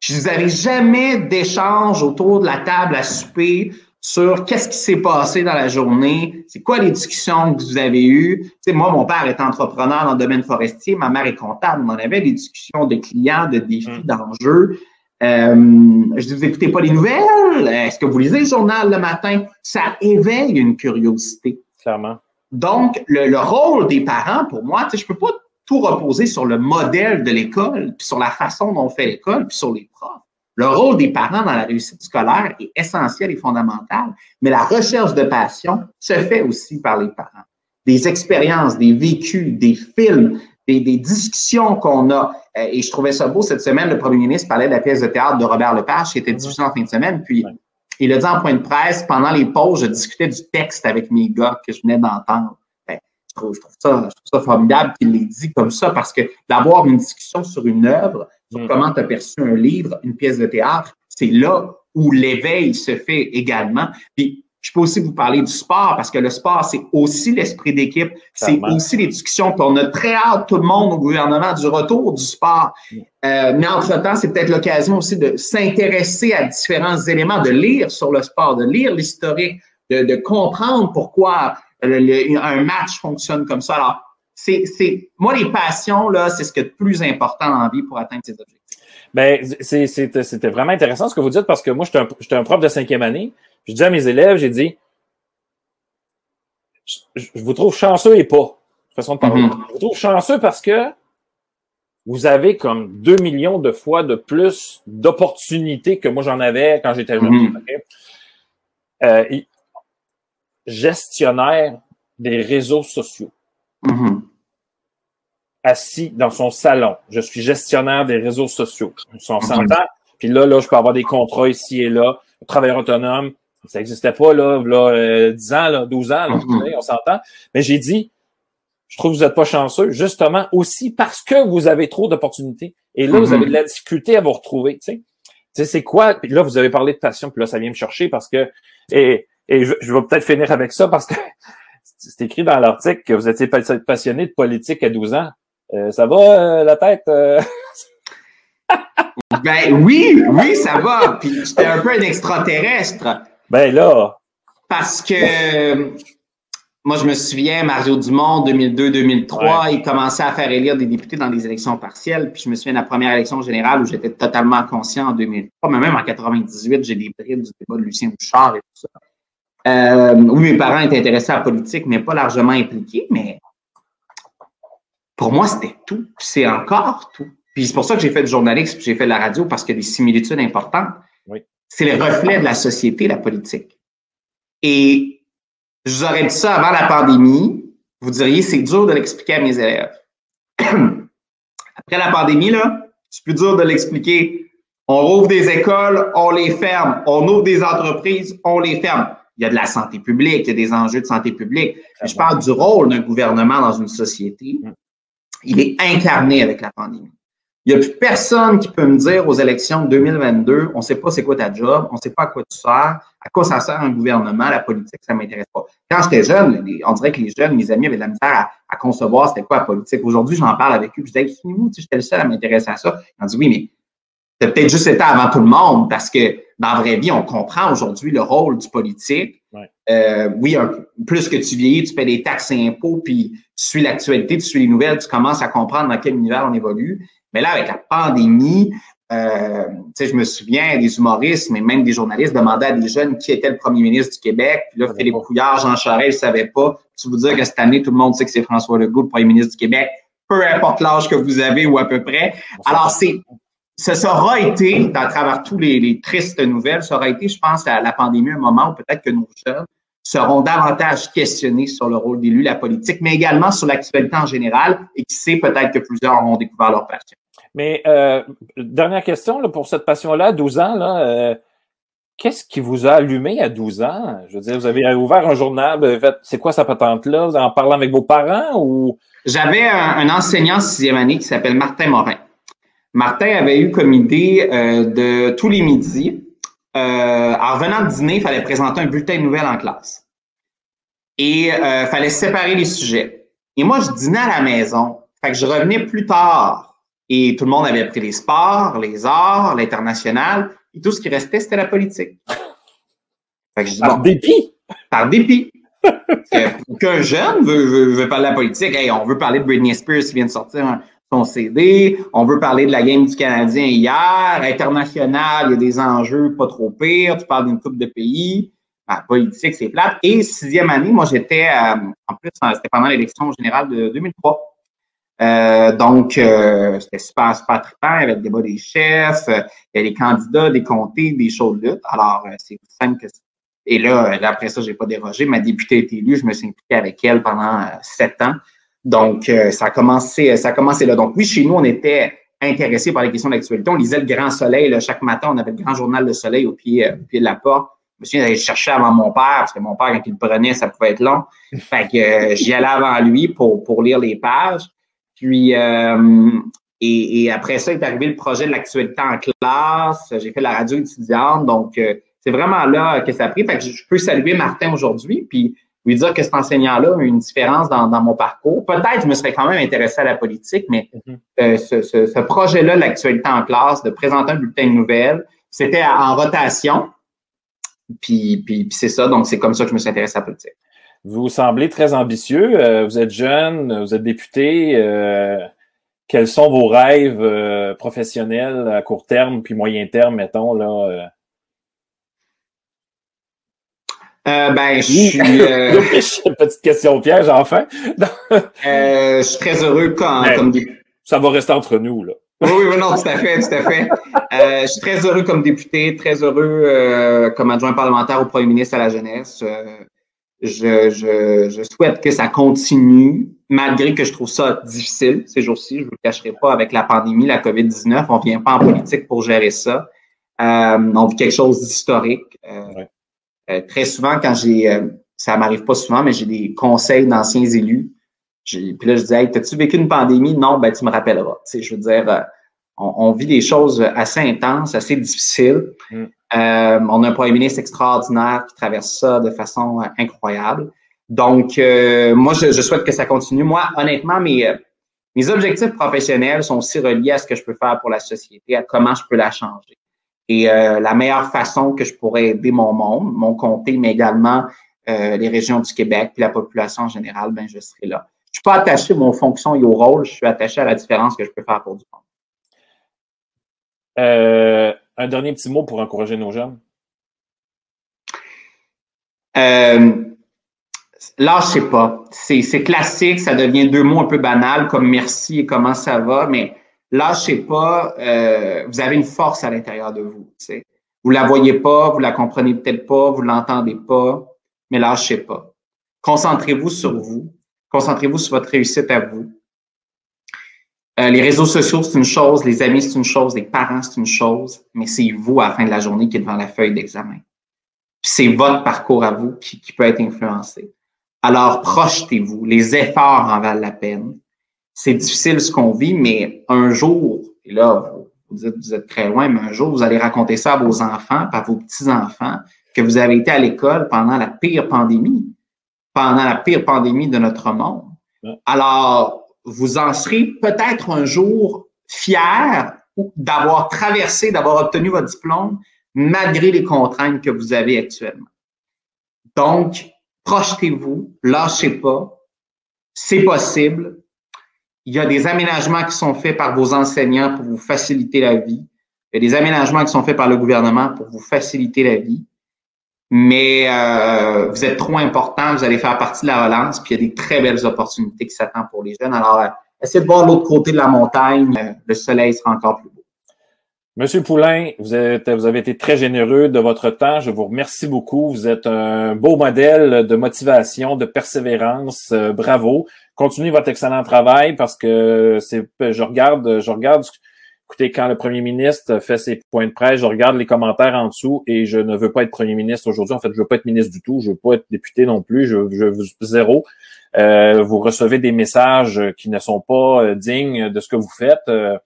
Je vous avais jamais d'échange autour de la table à souper sur qu'est-ce qui s'est passé dans la journée, c'est quoi les discussions que vous avez eues. Tu sais, moi, mon père est entrepreneur dans le domaine forestier, ma mère est comptable, on avait des discussions de clients, de défis, mm. d'enjeux. Euh, je dis, vous écoutez pas les nouvelles? Est-ce que vous lisez le journal le matin? Ça éveille une curiosité. Clairement. Donc, le, rôle des parents, pour moi, tu sais, je peux pas tout reposer sur le modèle de l'école, puis sur la façon dont on fait l'école, puis sur les profs. Le rôle des parents dans la réussite scolaire est essentiel et fondamental, mais la recherche de passion se fait aussi par les parents. Des expériences, des vécus, des films, des, discussions qu'on a. Euh, et je trouvais ça beau cette semaine, le premier ministre parlait de la pièce de théâtre de Robert Lepage qui était diffusée en fin de semaine, puis il a dit en point de presse, pendant les pauses, je discutais du texte avec mes gars que je venais d'entendre. Ben, je, trouve, ça, je trouve ça formidable qu'il l'ait dit comme ça parce que d'avoir une discussion sur une œuvre, sur mm. comment tu as perçu un livre, une pièce de théâtre, c'est là où l'éveil se fait également. Puis, je peux aussi vous parler du sport parce que le sport, c'est aussi l'esprit d'équipe, c'est aussi les discussions. on a très hâte, tout le monde au gouvernement, du retour du sport. Mm. Euh, mais entre-temps, c'est peut-être l'occasion aussi de s'intéresser à différents éléments, de lire sur le sport, de lire l'historique, de, de, comprendre pourquoi un match fonctionne comme ça. Alors, c'est, moi, les passions, là, c'est ce qui est le plus important dans la vie pour atteindre ses objectifs. Ben, c'était vraiment intéressant ce que vous dites parce que moi, j'étais un, un, prof de cinquième année. Je dis à mes élèves, j'ai dit, je, vous trouve chanceux et pas. Façon de parler. Mm-hmm. Je vous trouve chanceux parce que vous avez comme deux millions de fois de plus d'opportunités que moi j'en avais quand j'étais jeune. Mm-hmm. Euh, gestionnaire des réseaux sociaux. Mm-hmm. Assis dans son salon. Je suis gestionnaire des réseaux sociaux. On s'entend. Puis là, là, je peux avoir des contrats ici et là. Travailleur autonome, ça n'existait pas là, là 10 euh, ans, là, 12 ans, là, on s'entend. Mais j'ai dit, je trouve que vous n'êtes pas chanceux, justement aussi parce que vous avez trop d'opportunités. Et là, vous avez de la difficulté à vous retrouver. Tu sais, tu sais c'est quoi? Puis là, vous avez parlé de passion, puis là, ça vient me chercher parce que et, et je, vais peut-être finir avec ça parce que c'est écrit dans l'article que vous étiez passionné de politique à 12 ans. Euh, ça va euh, la tête? ben oui, oui, ça va. Puis j'étais un peu un extraterrestre. Ben là. Parce que moi, je me souviens, Mario Dumont, 2002-2003, il commençait à faire élire des députés dans des élections partielles. Puis je me souviens de la première élection générale où j'étais totalement conscient en 2003, mais même en 98, j'ai des brides du débat de Lucien Bouchard et tout ça. Euh, oui, mes parents étaient intéressés à la politique, mais pas largement impliqués, mais pour moi, c'était tout. C'est encore tout. Puis c'est pour ça que j'ai fait du journalisme, j'ai fait de la radio, parce qu'il y a des similitudes importantes. Oui c'est le reflet de la société, la politique. Et je vous aurais dit ça avant la pandémie, vous diriez c'est dur de l'expliquer à mes élèves. [CLEARS THROAT] Après la pandémie, là, c'est plus dur de l'expliquer. On rouvre des écoles, on les ferme. On ouvre des entreprises, on les ferme. Il y a de la santé publique, il y a des enjeux de santé publique. je parle du rôle d'un gouvernement dans une société. Mm. Il est incarné avec la pandémie. Il n'y a plus personne qui peut me dire aux élections de 2022, on ne sait pas c'est quoi ta job, on ne sait pas à quoi tu sers, à quoi ça sert un gouvernement, la politique, ça ne m'intéresse pas. Quand j'étais jeune, on dirait que les jeunes, mes amis avaient de la misère à, concevoir c'était quoi la politique. Aujourd'hui, j'en parle avec eux, je disais, vous j'étais le seul à m'intéresser à ça. Ils m'ont dit, oui, mais c'est peut-être juste été avant tout le monde parce que dans la vraie vie, on comprend aujourd'hui le rôle du politique. Euh, oui, plus que tu vieillis, tu paies des taxes et impôts, puis tu suis l'actualité, tu suis les nouvelles, tu commences à comprendre dans quel univers on évolue. Mais là, avec la pandémie, euh, je me souviens des humoristes, mais même des journalistes demandaient à des jeunes qui était le premier ministre du Québec. Puis là, Philippe Couillard, Jean Charest, ils ne savaient pas. Tu vous dire que cette année, tout le monde sait que c'est François Legault, le premier ministre du Québec, peu importe l'âge que vous avez ou à peu près. Alors, c'est ça aura été, à travers tous les, tristes nouvelles, ça aura été, je pense, à la pandémie, un moment où peut-être que nos jeunes seront davantage questionnés sur le rôle d'élu, la politique, mais également sur l'actualité en général, et qui sait peut-être que plusieurs auront découvert leur passion. Mais euh, dernière question là, pour cette passion-là, 12 ans, là, euh, qu'est-ce qui vous a allumé à 12 ans? Je veux dire, vous avez ouvert un journal, c'est quoi sa patente-là? En parlant avec vos parents ou? J'avais un, enseignant sixième année qui s'appelle Martin Morin. Martin avait eu comme idée euh, de tous les midis, en revenant de dîner, il fallait présenter un bulletin de nouvelles en classe. Et il fallait séparer les sujets. Et moi, je dînais à la maison. Fait que je revenais plus tard et tout le monde avait appris les sports, les arts, l'international. Et tout ce qui restait, c'était la politique. Fait que je dis, par dépit? Par dépit. Qu'un jeune veut, veut, parler de la politique, hey, on veut parler de Britney Spears qui vient de sortir son CD, on veut parler de la game du Canadien hier, international, il y a des enjeux pas trop pires, tu parles d'une coupe de pays, la politique, c'est plate. Et sixième année, moi, j'étais, euh, en plus, c'était pendant l'élection générale de 2003. Euh, donc, euh, c'était super, super trippant. Il y avait le débat des chefs, il y avait les candidats, des comtés, des shows de lutte. Alors, c'est simple que Et là, après ça, j'ai pas dérogé. Ma députée a été élue. Je me suis impliqué avec elle pendant sept ans. Donc, ça a commencé, ça a commencé là. Donc, oui, chez nous, on était intéressés par les questions d'actualité. On lisait le Grand Soleil là, chaque matin. On avait le Grand Journal Le Soleil au pied, au pied de la porte. Je me souviens d'aller chercher avant mon père, parce que mon père, quand il le prenait, ça pouvait être long. [LAUGHS] Fait que euh, j'y allais avant lui pour, pour lire les pages. Puis, euh, et, et, après ça est arrivé le projet de l'actualité en classe. J'ai fait la radio étudiante. Donc, euh, c'est vraiment là que ça a pris. Fait que je peux saluer Martin aujourd'hui, puis lui dire que cet enseignant-là a une différence dans, dans mon parcours. Peut-être je me serais quand même intéressé à la politique, mais mm-hmm. ce, ce, ce projet-là, l'actualité en classe, de présenter un bulletin de nouvelles, c'était en rotation. Puis, puis, c'est ça, donc c'est comme ça que je me suis intéressé à la politique. Vous semblez très ambitieux. Euh, vous êtes jeune, vous êtes député. Euh, quels sont vos rêves euh, professionnels à court terme puis moyen terme, mettons, là? Ben, je suis. [LAUGHS] Petite question piège, enfin. [LAUGHS] je suis très heureux quand, ben, comme Ça va rester entre nous, là. Oui, oui, non, tout à fait, tout à fait. Euh, je suis très heureux comme député, très heureux euh, comme adjoint parlementaire au premier ministre à la jeunesse. Euh, je, je, je, souhaite que ça continue, malgré que je trouve ça difficile ces jours-ci. Je ne vous le cacherai pas avec la pandémie, la COVID-19. On ne vient pas en politique pour gérer ça. on vit quelque chose d'historique. Très souvent, quand j'ai, ça m'arrive pas souvent, mais j'ai des conseils d'anciens élus puis là, je disais, hey, t'as-tu vécu une pandémie? Non, ben, tu me rappelleras. Tu sais, je veux dire, euh, on, vit des choses assez intenses, assez difficiles. Mm. Euh, on a un premier ministre extraordinaire qui traverse ça de façon euh, incroyable. Donc, moi, je, souhaite que ça continue. Moi, honnêtement, mes, mes objectifs professionnels sont aussi reliés à ce que je peux faire pour la société, à comment je peux la changer. Et la meilleure façon que je pourrais aider mon monde, mon comté, mais également les régions du Québec, puis la population en général, ben je serai là suis pas attaché à mon fonction et au rôle, je suis attaché à la différence que je peux faire pour du monde. Euh, un dernier petit mot pour encourager nos jeunes. Euh, lâchez pas. C'est classique, ça devient deux mots un peu banals comme merci et comment ça va, mais lâchez pas. Euh, vous avez une force à l'intérieur de vous. Vous Vous la voyez pas, vous la comprenez peut-être pas, vous l'entendez pas, mais lâchez pas. Concentrez-vous sur vous. Concentrez-vous sur votre réussite à vous. Euh, les réseaux sociaux, c'est une chose, les amis, c'est une chose, les parents, c'est une chose, mais c'est vous à la fin de la journée qui êtes devant la feuille d'examen. C'est votre parcours à vous qui, peut être influencé. Alors, projetez-vous. Les efforts en valent la peine. C'est difficile ce qu'on vit, mais un jour, et là, vous dites, vous êtes très loin, mais un jour, vous allez raconter ça à vos enfants, à vos petits-enfants, que vous avez été à l'école pendant la pire pandémie pendant la pire pandémie de notre monde. Alors, vous en serez peut-être un jour fier d'avoir traversé, d'avoir obtenu votre diplôme malgré les contraintes que vous avez actuellement. Donc, projetez-vous, lâchez pas, c'est possible. Il y a des aménagements qui sont faits par vos enseignants pour vous faciliter la vie. Il y a des aménagements qui sont faits par le gouvernement pour vous faciliter la vie mais euh, vous êtes trop important, vous allez faire partie de la relance, puis il y a des très belles opportunités qui s'attendent pour les jeunes. Alors, euh, essayez de voir l'autre côté de la montagne, euh, le soleil sera encore plus. Monsieur Poulain, vous, avez été très généreux de votre temps. Je vous remercie beaucoup. Vous êtes un beau modèle de motivation, de persévérance. bravo. Continuez votre excellent travail parce que c'est, je regarde, je regarde Écoutez, quand le premier ministre fait ses points de presse, je regarde les commentaires en dessous et je ne veux pas être premier ministre aujourd'hui. En fait, je veux pas être ministre du tout. Je veux pas être député non plus. Je, je zéro. Euh, vous recevez des messages qui ne sont pas euh, dignes de ce que vous faites. Euh,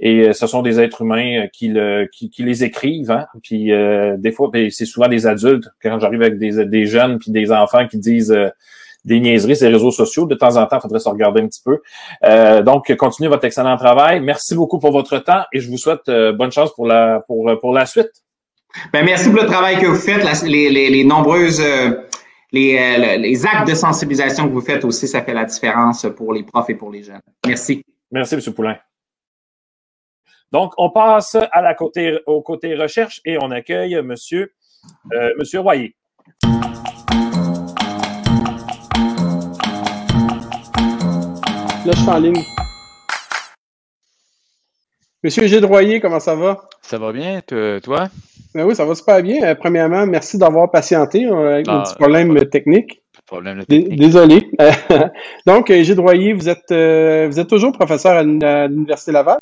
et ce sont des êtres humains qui, le, qui, les écrivent. Hein. Puis des fois, ben, c'est souvent des adultes. Quand j'arrive avec des, des jeunes puis des enfants qui disent des niaiseries, ces réseaux sociaux. De temps en temps, il faudrait se regarder un petit peu. Euh, donc, continuez votre excellent travail. Merci beaucoup pour votre temps et je vous souhaite euh, bonne chance pour la, pour, pour la suite. Ben, merci pour le travail que vous faites, les, nombreuses les, les, actes de sensibilisation que vous faites aussi, ça fait la différence pour les profs et pour les jeunes. Merci. Merci, M. Poulain. Donc, on passe à la côté, au côté recherche et on accueille M. Monsieur, euh, monsieur Royer. Là, je suis en ligne. Monsieur Gédroyer, comment ça va? Ça va bien, toi? Ben oui, ça va super bien. Euh, premièrement, merci d'avoir patienté euh, avec un petit problème technique. Problème technique. Désolé. [LAUGHS] Donc, Gédroyer, vous êtes, vous êtes toujours professeur à l'Université Laval?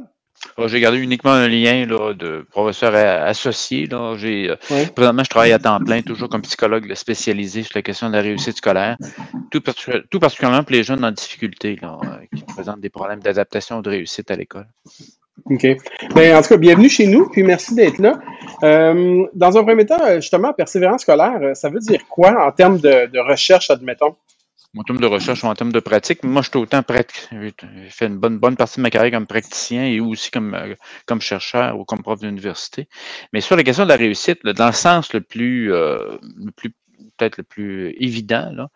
Oh, j'ai gardé uniquement un lien là, de professeur associé. Là. J'ai, euh, Présentement, je travaille à temps plein, toujours comme psychologue spécialisé sur la question de la réussite scolaire, tout, tout particulièrement pour les jeunes en difficulté là, euh, qui présentent des problèmes d'adaptation ou de réussite à l'école. OK. Ben, en tout cas, bienvenue chez nous, puis merci d'être là. Euh, dans un premier temps, justement, persévérance scolaire, ça veut dire quoi en termes de, de recherche, admettons? En termes de recherche ou en termes de pratique. Moi, je suis autant. J'ai fait une bonne, bonne partie de ma carrière comme praticien et aussi comme, euh, comme chercheur ou comme prof d'université. Mais sur la question de la réussite, dans le sens le plus, euh, le plus peut-être le plus évident, là,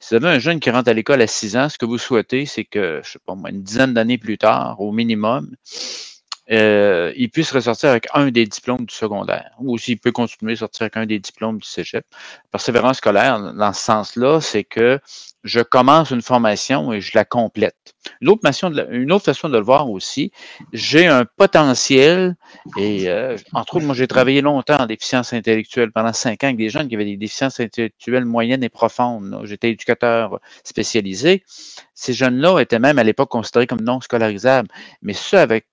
si vous avez un jeune qui rentre à l'école à 6 ans, ce que vous souhaitez, c'est que, je sais pas moi, une dizaine d'années plus tard, au minimum, euh, il puisse ressortir avec un des diplômes du secondaire, ou s'il peut continuer à sortir avec un des diplômes du cégep. Persévérance scolaire, dans ce sens-là, c'est que je commence une formation et je la complète. Une autre, façon de, une autre façon de le voir aussi, j'ai un potentiel, et euh, entre autres, moi j'ai travaillé longtemps en déficience intellectuelle, pendant cinq ans, avec des jeunes qui avaient des déficiences intellectuelles moyennes et profondes. J'étais éducateur spécialisé. Ces jeunes-là étaient même à l'époque considérés comme non scolarisables, mais ceux avec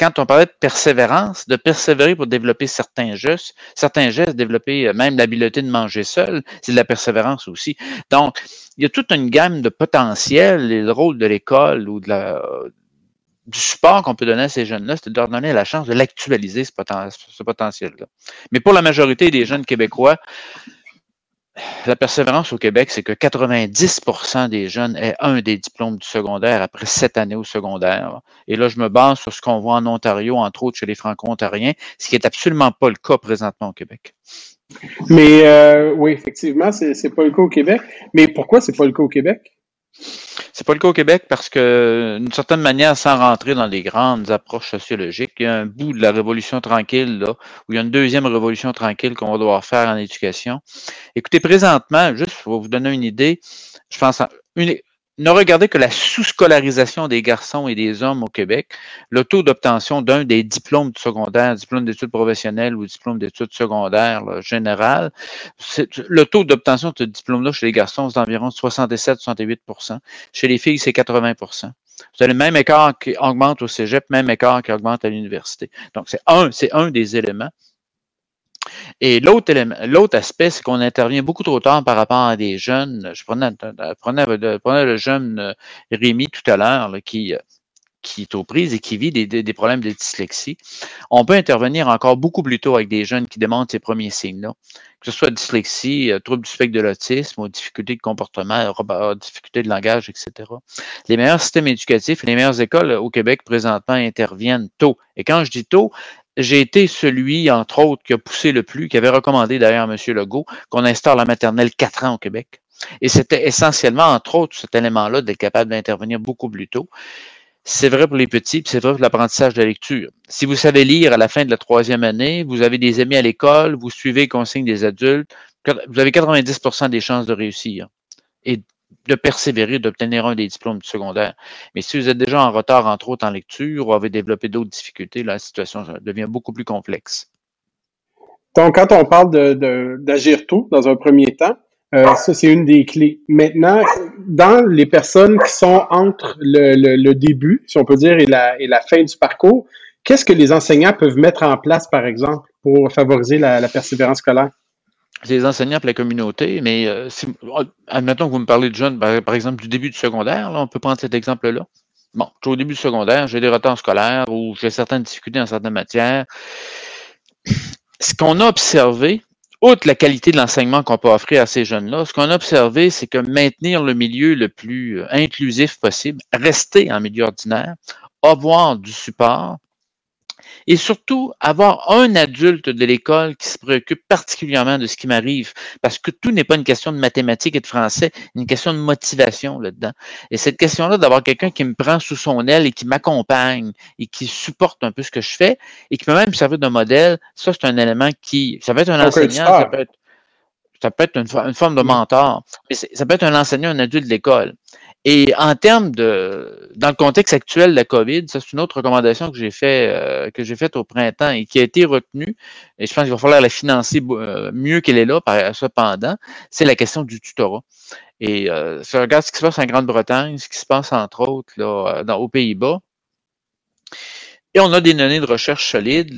quand on parlait de persévérance, de persévérer pour développer certains gestes, certains gestes, développer euh, même l'habileté de manger seul, c'est de la persévérance aussi. Donc, il y a toute une gamme de potentiels et le rôle de l'école ou la, du support qu'on peut donner à ces jeunes-là, c'est de leur donner la chance de l'actualiser, ce potentiel-là. Mais pour la majorité des jeunes Québécois, la persévérance au Québec, c'est que 90% des jeunes aient un des diplômes du secondaire après sept années au secondaire. Et là, je me base sur ce qu'on voit en Ontario, entre autres chez les Franco-Ontariens, ce qui n'est absolument pas le cas présentement au Québec. Mais euh, oui, effectivement, c'est n'est pas le cas au Québec. Mais pourquoi c'est pas le cas au Québec? C'est pas le cas au Québec parce que, d'une certaine manière, sans rentrer dans les grandes approches sociologiques, il y a un bout de la révolution tranquille, là, où il y a une deuxième révolution tranquille qu'on va devoir faire en éducation. Écoutez, présentement, juste pour vous donner une idée, je pense, une, ne regardez que la sous-scolarisation des garçons et des hommes au Québec, le taux d'obtention d'un des diplômes du secondaire, diplôme d'études professionnelles ou diplôme d'études secondaires général, le taux d'obtention de ce diplôme-là chez les garçons, c'est d'environ 67-68% Chez les filles, c'est 80 Vous avez le même écart qui augmente au cégep, même écart qui augmente à l'université. Donc, c'est un, c'est un des éléments. Et l'autre aspect, c'est qu'on intervient beaucoup trop tard par rapport à des jeunes. Je prenais, le jeune euh, Rémi tout à l'heure, qui, euh, qui est aux prises et qui vit des, problèmes de dyslexie. On peut intervenir encore beaucoup plus tôt avec des jeunes qui demandent ces premiers signes-là, que ce soit dyslexie, euh, trouble du spectre de l'autisme, ou difficultés de comportement, difficultés de langage, etc. Les meilleurs systèmes éducatifs et les meilleures écoles au Québec présentement interviennent tôt. Et quand je dis tôt, j'ai été celui, entre autres, qui a poussé le plus, qui avait recommandé d'ailleurs M. Legault qu'on instaure la maternelle quatre ans au Québec. Et c'était essentiellement, entre autres, cet élément-là d'être capable d'intervenir beaucoup plus tôt. C'est vrai pour les petits, puis c'est vrai pour l'apprentissage de la lecture. Si vous savez lire à la fin de la troisième année, vous avez des amis à l'école, vous suivez les consignes des adultes, vous avez 90% des chances de réussir. De persévérer, d'obtenir un des diplômes du secondaire. Mais si vous êtes déjà en retard, entre autres en lecture, ou avez développé d'autres difficultés, la situation devient beaucoup plus complexe. Donc, quand on parle d'agir tôt dans un premier temps, euh, ça, c'est une des clés. Maintenant, dans les personnes qui sont entre le, début, si on peut dire, et la fin du parcours, qu'est-ce que les enseignants peuvent mettre en place, par exemple, pour favoriser la persévérance scolaire? Les enseignants pour la communauté, mais euh, admettons que vous me parlez de jeunes, par, exemple, du début du secondaire, on peut prendre cet exemple-là. Bon, au début du secondaire, j'ai des retards scolaires ou j'ai certaines difficultés dans certaines matières. Ce qu'on a observé, outre la qualité de l'enseignement qu'on peut offrir à ces jeunes-là, ce qu'on a observé, c'est que maintenir le milieu le plus euh, inclusif possible, rester en milieu ordinaire, avoir du support, et surtout avoir un adulte de l'école qui se préoccupe particulièrement de ce qui m'arrive, parce que tout n'est pas une question de mathématiques et de français, une question de motivation là-dedans. Et cette question-là d'avoir quelqu'un qui me prend sous son aile et qui m'accompagne et qui supporte un peu ce que je fais et qui peut même servir de modèle, ça c'est un élément qui, ça peut être un enseignant, ça peut être, ça peut être une, une forme de mm. mentor, mais ça peut être un enseignant, un adulte de l'école. Et en termes de, dans le contexte actuel de la COVID, ça c'est une autre recommandation que j'ai fait, euh, que j'ai faite au printemps et qui a été retenue. Et je pense qu'il va falloir la financer euh, mieux qu'elle est là. Par, cependant, c'est la question du tutorat. Et euh, si on regarde ce qui se passe en Grande-Bretagne, ce qui se passe entre autres là, dans, aux Pays-Bas, et on a des données de recherche solides.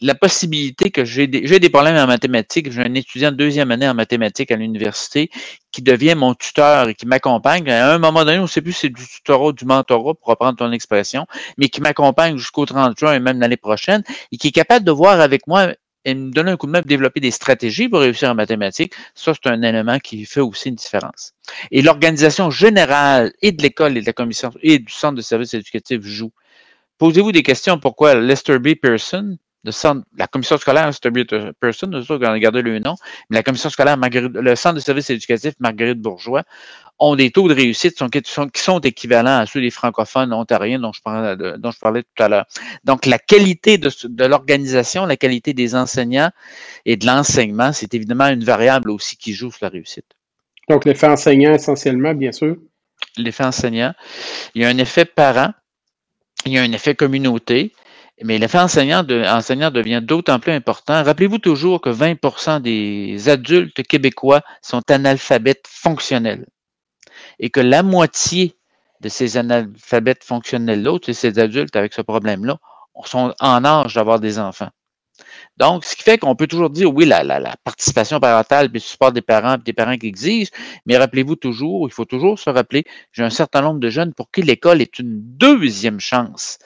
La possibilité que j'ai des, des problèmes en mathématiques, j'ai un étudiant de deuxième année en mathématiques à l'université qui devient mon tuteur et qui m'accompagne. À un moment donné, on ne sait plus si c'est du tutorat ou du mentorat, pour reprendre ton expression, mais qui m'accompagne jusqu'au 30 juin et même l'année prochaine et qui est capable de voir avec moi et me donner un coup de main pour développer des stratégies pour réussir en mathématiques, ça, c'est un élément qui fait aussi une différence. Et l'organisation générale et de l'école et de la commission et du centre de services éducatifs joue. Posez-vous des questions pourquoi Lester B. Pearson, la commission scolaire Lester B. Pearson, nous autres, on a gardé le nom, mais la commission scolaire Marguerite, le centre de services éducatifs Marguerite Bourgeois ont des taux de réussite qui, sont, qui sont équivalents à ceux des francophones ontariens dont je parlais, dont je parlais tout à l'heure. Donc, la qualité de, de l'organisation, la qualité des enseignants et de l'enseignement, c'est évidemment une variable aussi qui joue sur la réussite. Donc, l'effet enseignant essentiellement, bien sûr. L'effet enseignant. Il y a un effet parent il y a un effet communauté, mais l'effet enseignant, enseignant devient d'autant plus important. Rappelez-vous toujours que 20% des adultes québécois sont analphabètes fonctionnels et que la moitié de ces analphabètes fonctionnels-là, ces adultes avec ce problème-là, sont en âge d'avoir des enfants. Donc, ce qui fait qu'on peut toujours dire, oui, la, participation parentale, puis le support des parents, des parents qui exigent, mais rappelez-vous toujours, il faut toujours se rappeler, j'ai un certain nombre de jeunes pour qui l'école est une deuxième chance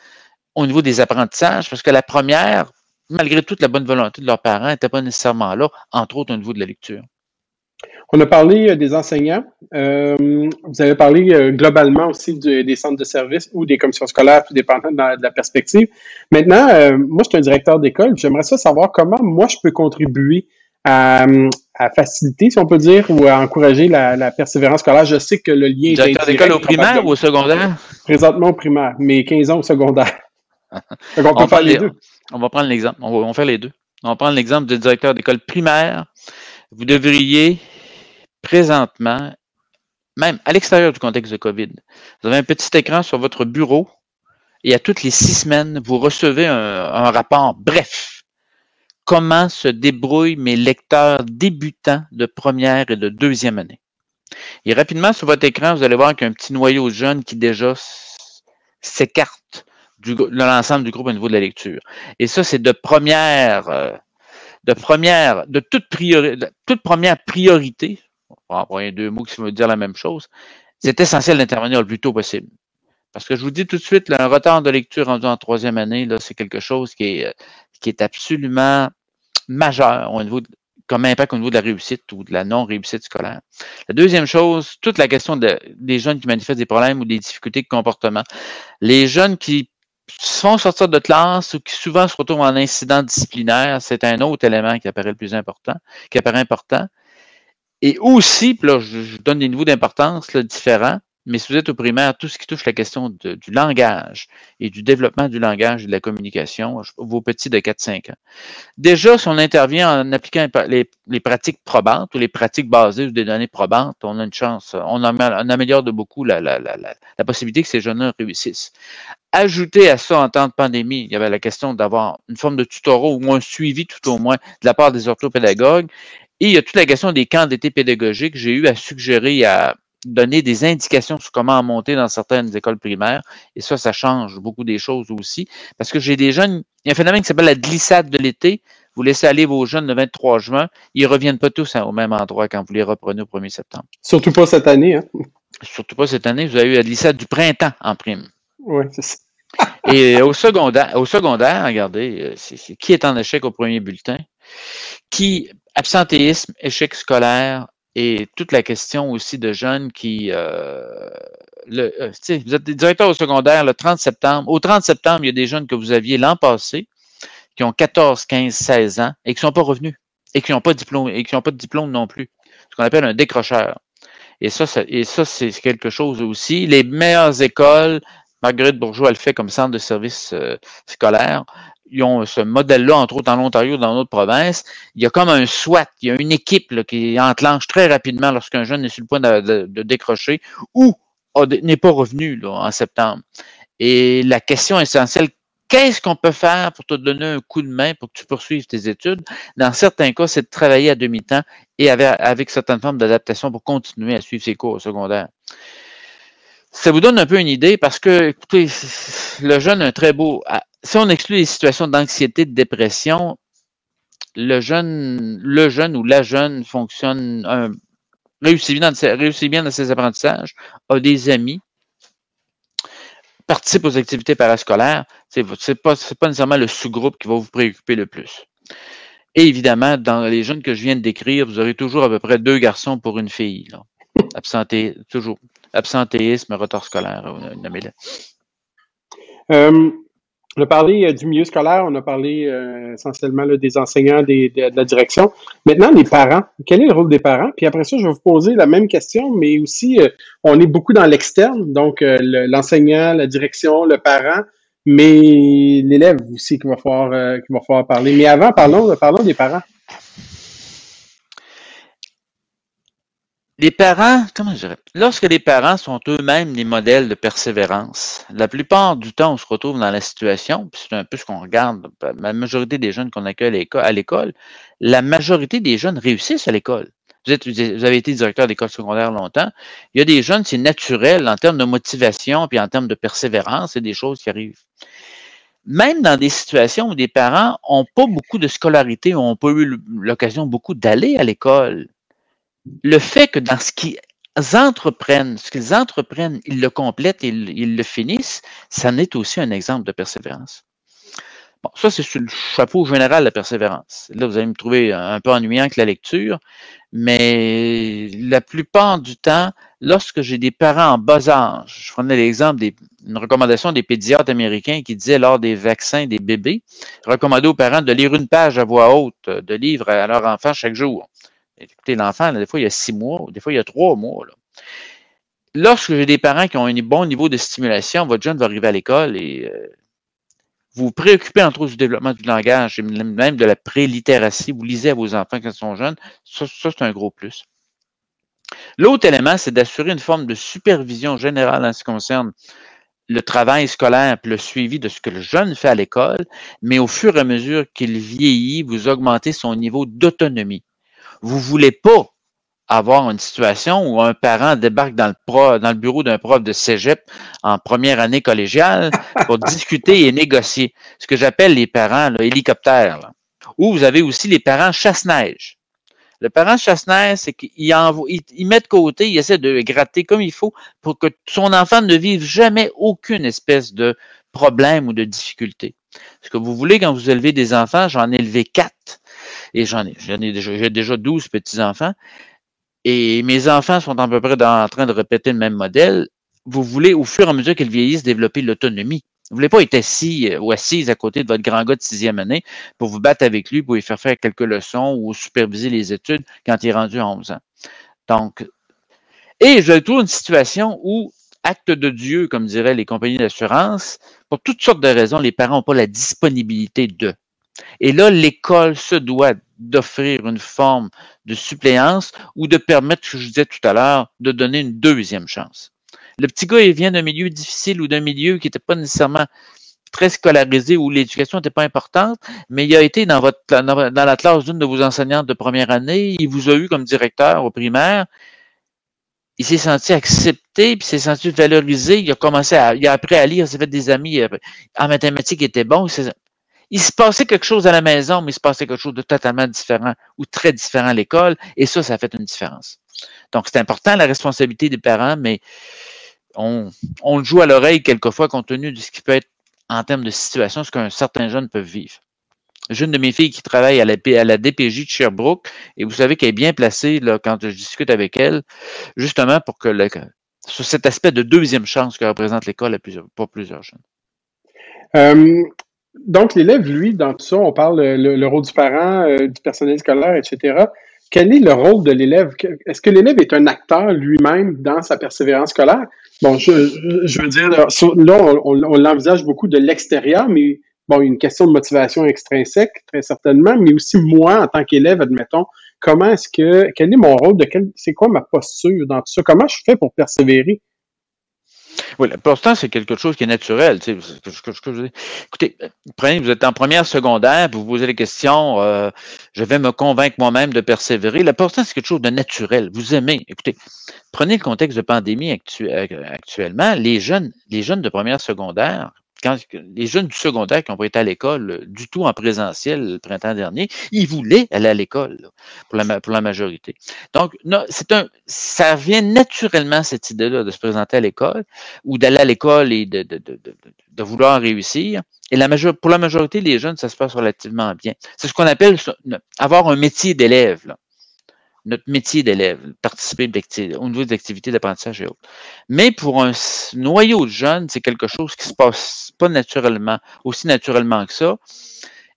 au niveau des apprentissages, parce que la première, malgré toute la bonne volonté de leurs parents, n'était pas nécessairement là, entre autres au niveau de la lecture. On a parlé euh, des enseignants. Euh, vous avez parlé euh, globalement aussi des centres de services ou des commissions scolaires, tout dépendant de la, perspective. Maintenant, moi, je suis un directeur d'école. J'aimerais ça savoir comment moi, je peux contribuer à, faciliter, si on peut dire, ou à encourager la, persévérance scolaire. Je sais que le lien directeur d'école au primaire ou au secondaire? Présentement au primaire, mais 15 ans au secondaire. [LAUGHS] on, peut faire les, deux. On va prendre l'exemple. On va, on va faire les deux. On va prendre l'exemple du directeur d'école primaire. Vous devriez présentement, même à l'extérieur du contexte de COVID, vous avez un petit écran sur votre bureau et à toutes les six semaines, vous recevez un, rapport bref. Comment se débrouillent mes lecteurs débutants de première et de deuxième année? Et rapidement, sur votre écran, vous allez voir qu'il y a un petit noyau de jeunes qui déjà s'écarte de l'ensemble du groupe au niveau de la lecture. Et ça, c'est de première, euh, de première, de toute, de toute première priorité pour employer deux mots qui veulent dire la même chose, c'est essentiel d'intervenir le plus tôt possible. Parce que je vous dis tout de suite, un retard de lecture rendu en troisième année, là, c'est quelque chose qui est, qui est absolument majeur au niveau comme impact au niveau de la réussite ou de la non-réussite scolaire. La deuxième chose, toute la question des jeunes qui manifestent des problèmes ou des difficultés de comportement. Les jeunes qui font sortir de classe ou qui souvent se retrouvent en incident disciplinaire, c'est un autre élément qui apparaît le plus important, qui apparaît important. Et aussi, là, je, donne des niveaux d'importance différents, mais si vous êtes au primaire, tout ce qui touche la question du langage et du développement du langage et de la communication, vos petits de 4-5 ans. Déjà, si on intervient en appliquant les, pratiques probantes ou les pratiques basées sur des données probantes, on a une chance, on, améliore de beaucoup la, la, la, la possibilité que ces jeunes réussissent. Ajouter à ça, en temps de pandémie, il y avait la question d'avoir une forme de tutorat ou un suivi tout au moins de la part des orthopédagogues et il y a toute la question des camps d'été pédagogiques. J'ai eu à suggérer à donner des indications sur comment monter dans certaines écoles primaires. Et ça, ça change beaucoup des choses aussi. Parce que j'ai des jeunes, il y a un phénomène qui s'appelle la glissade de l'été. Vous laissez aller vos jeunes le 23 juin, ils ne reviennent pas tous au même endroit quand vous les reprenez au 1er septembre. Surtout pas cette année. Hein? Surtout pas cette année. Vous avez eu la glissade du printemps en prime. Oui, c'est ça. Et au secondaire, au secondaire, regardez, euh, c'est, qui est en échec au premier bulletin? Qui absentéisme, échec scolaire et toute la question aussi de jeunes qui, euh, le, euh, vous êtes directeur au secondaire le 30 septembre. Au 30 septembre, il y a des jeunes que vous aviez l'an passé qui ont 14, 15, 16 ans et qui ne sont pas revenus et qui n'ont pas de diplôme et qui pas de non plus. Ce qu'on appelle un décrocheur. Et et ça, c'est quelque chose aussi. Les meilleures écoles, Marguerite Bourgeois le fait comme centre de service euh, scolaire, ils ont ce modèle-là, entre autres en Ontario, dans d'autres provinces. Il y a comme un SWAT, il y a une équipe qui enclenche très rapidement lorsqu'un jeune est sur le point de, décrocher ou n'est pas revenu en septembre. Et la question essentielle, qu'est-ce qu'on peut faire pour te donner un coup de main pour que tu poursuives tes études? Dans certains cas, c'est de travailler à demi-temps et avec, avec certaines formes d'adaptation pour continuer à suivre ses cours au secondaire. Ça vous donne un peu une idée parce que, écoutez, le jeune a un très beau. Ah, si on exclut les situations d'anxiété, de dépression, le jeune, le jeune ou la jeune fonctionne, réussit, bien dans, réussit bien dans ses apprentissages, a des amis, participe aux activités parascolaires. C'est pas, pas nécessairement le sous-groupe qui va vous préoccuper le plus. Et évidemment, dans les jeunes que je viens de décrire, vous aurez toujours à peu près deux garçons pour une fille. Là. Absenté, toujours absentéisme, retard scolaire, euh, nommez-le. Euh, on a parlé euh, du milieu scolaire, on a parlé essentiellement des enseignants, de, la direction. Maintenant, les parents. Quel est le rôle des parents? Puis après ça, je vais vous poser la même question, mais aussi, on est beaucoup dans l'externe, donc l'enseignant, la direction, le parent, mais l'élève aussi qu'il va falloir, va falloir parler. Mais avant, parlons, parlons des parents. Les parents, comment je dirais, lorsque les parents sont eux-mêmes les modèles de persévérance, la plupart du temps, on se retrouve dans la situation, puis c'est un peu ce qu'on regarde, la majorité des jeunes qu'on accueille à l'école, la majorité des jeunes réussissent à l'école. Vous, vous, avez été directeur d'école secondaire longtemps. Il y a des jeunes, c'est naturel en termes de motivation, puis en termes de persévérance, c'est des choses qui arrivent. Même dans des situations où des parents n'ont pas beaucoup de scolarité, n'ont pas eu l'occasion beaucoup d'aller à l'école, le fait que dans ce qu'ils entreprennent, ce qu'ils entreprennent, ils le complètent ils, le finissent, ça en est aussi un exemple de persévérance. Bon, ça, c'est sur le chapeau général de la persévérance. Là, vous allez me trouver un peu ennuyant que la lecture, mais la plupart du temps, lorsque j'ai des parents en bas âge, je prenais l'exemple d'une recommandation des pédiatres américains qui disaient lors des vaccins des bébés, recommander aux parents de lire une page à voix haute de livres à leur enfant chaque jour. Écoutez, l'enfant, des fois, il y a six mois, des fois, il y a trois mois. Lorsque j'ai des parents qui ont un bon niveau de stimulation, votre jeune va arriver à l'école et euh, vous vous préoccupez entre autres du développement du langage et même de la prélittératie. Vous lisez à vos enfants quand ils sont jeunes. Ça, ça c'est un gros plus. L'autre élément, c'est d'assurer une forme de supervision générale en ce qui concerne le travail scolaire et le suivi de ce que le jeune fait à l'école, mais au fur et à mesure qu'il vieillit, vous augmentez son niveau d'autonomie. Vous voulez pas avoir une situation où un parent débarque dans le, dans le bureau d'un prof de cégep en première année collégiale pour [LAUGHS] discuter et négocier. Ce que j'appelle les parents là, hélicoptères. Ou vous avez aussi les parents chasse-neige. Le parent chasse-neige, c'est qu'il il, met de côté, il essaie de gratter comme il faut pour que son enfant ne vive jamais aucune espèce de problème ou de difficulté. Ce que vous voulez quand vous élevez des enfants, j'en ai élevé quatre et j'en ai, j'en ai déjà, j'ai déjà 12 petits-enfants. Et mes enfants sont à peu près en train de répéter le même modèle. Vous voulez, au fur et à mesure qu'ils vieillissent, développer l'autonomie. Vous voulez pas être assis euh, ou assise à côté de votre grand gars de sixième année pour vous battre avec lui, pour lui faire faire quelques leçons ou superviser les études quand il est rendu à 11 ans. Donc, et je trouve une situation où, acte de Dieu, comme diraient les compagnies d'assurance, pour toutes sortes de raisons, les parents n'ont pas la disponibilité de. Et là, l'école se doit d'offrir une forme de suppléance ou de permettre, ce que je disais tout à l'heure, de donner une deuxième chance. Le petit gars, il vient d'un milieu difficile ou d'un milieu qui n'était pas nécessairement très scolarisé où l'éducation n'était pas importante, mais il a été dans, votre, dans la classe d'une de vos enseignantes de première année, il vous a eu comme directeur au primaire, il s'est senti accepté, puis s'est senti valorisé, il a commencé à, il a appris à lire, il s'est fait des amis, en mathématiques, il était bon, se passait quelque chose à la maison, mais il se passait quelque chose de totalement différent ou très différent à l'école, et ça, ça a fait une différence. Donc, c'est important la responsabilité des parents, mais on, on le joue à l'oreille quelquefois compte tenu de ce qui peut être en termes de situation, ce qu'un certain jeune peut vivre. J'ai une de mes filles qui travaille à la, à la DPJ de Sherbrooke, et vous savez qu'elle est bien placée là, quand je discute avec elle, justement pour que le, sur cet aspect de deuxième chance que représente l'école pour plusieurs jeunes. Euh, donc, l'élève, lui, dans tout ça, on parle le, le rôle du parent, euh, du personnel scolaire, etc. Quel est le rôle de l'élève? Est-ce que l'élève est un acteur lui-même dans sa persévérance scolaire? Bon, je, veux dire, là, on, l'envisage beaucoup de l'extérieur, mais bon, une question de motivation extrinsèque, très certainement, mais aussi moi, en tant qu'élève, admettons, comment est-ce que, quel est mon rôle, de quel, c'est quoi ma posture dans tout ça? Comment je fais pour persévérer? Oui, l'important, c'est quelque chose qui est naturel. Tu sais, écoutez, prenez, vous êtes en première secondaire, vous vous posez les questions, euh, je vais me convaincre moi-même de persévérer. L'important, c'est quelque chose de naturel. Vous aimez. Écoutez, prenez le contexte de pandémie euh, actuellement. Les jeunes, les jeunes de première secondaire, quand les jeunes du secondaire qui ont pas été à l'école euh, du tout en présentiel le printemps dernier, ils voulaient aller à l'école pour la, pour la majorité. Donc, c'est un, ça vient naturellement cette idée-là de se présenter à l'école ou d'aller à l'école et de, de, de, de, vouloir réussir. Et la major, pour la majorité des jeunes, ça se passe relativement bien. C'est ce qu'on appelle avoir un métier d'élève notre métier d'élève, participer au niveau des activités d'apprentissage et autres. Mais pour un noyau de jeunes, c'est quelque chose qui se passe pas naturellement, aussi naturellement que ça.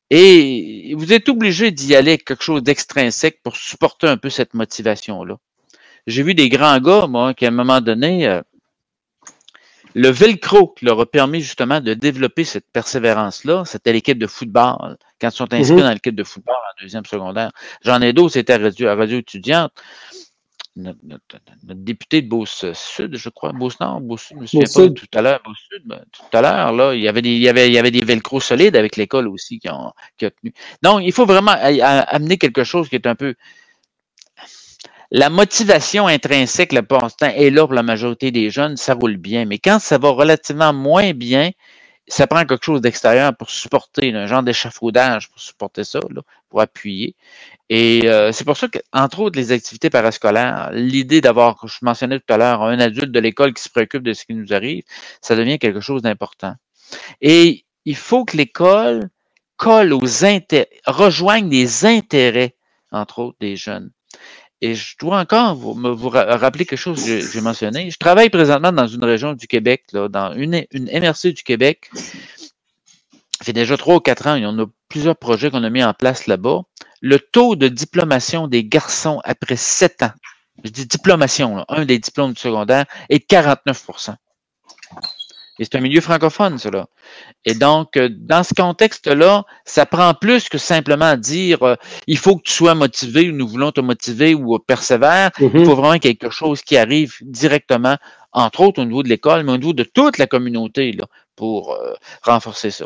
Et vous êtes obligé d'y aller avec quelque chose d'extrinsèque pour supporter un peu cette motivation-là. J'ai vu des grands gars, moi, qui à un moment donné, euh, le velcro qui leur a permis justement de développer cette persévérance-là, c'était l'équipe de football. Quand ils sont inscrits mhm. dans l'équipe de football en deuxième secondaire. J'en ai d'autres, c'était à radio, radio étudiante. Notre, député de Beauce-Sud, je crois, Beauce-Nord, Beauce-Sud, je me souviens pas tout à l'heure, Beauce-Sud, ben, tout à l'heure, là, il y avait des, il y avait, il y avait des velcro solides avec l'école aussi qui ont, qui ont tenu. Donc, il faut vraiment amener quelque chose qui est un peu, la motivation intrinsèque, le passe-temps est là pour la majorité des jeunes, ça roule bien. Mais quand ça va relativement moins bien, ça prend quelque chose d'extérieur pour supporter, un genre d'échafaudage pour supporter ça, pour appuyer. Et euh, c'est pour ça qu'entre autres, les activités parascolaires, l'idée d'avoir, je mentionnais tout à l'heure, un adulte de l'école qui se préoccupe de ce qui nous arrive, ça devient quelque chose d'important. Et il faut que l'école colle aux intérêts, rejoigne les intérêts, entre autres, des jeunes. Et je dois encore vous, me, vous rappeler quelque chose que j'ai mentionné. Je travaille présentement dans une région du Québec, là, dans une, une MRC du Québec. Ça fait déjà trois ou quatre ans, il y en a plusieurs projets qu'on a mis en place là-bas. Le taux de diplomation des garçons après sept ans, je dis diplomation, là, un des diplômes du secondaire, est de 49 et c'est un milieu francophone, cela. Et donc, euh, dans ce contexte-là, ça prend plus que simplement dire euh, il faut que tu sois motivé ou nous voulons te motiver ou persévère. Il mm-hmm. faut vraiment quelque chose qui arrive directement, entre autres au niveau de l'école, mais au niveau de toute la communauté là, pour euh, renforcer ça.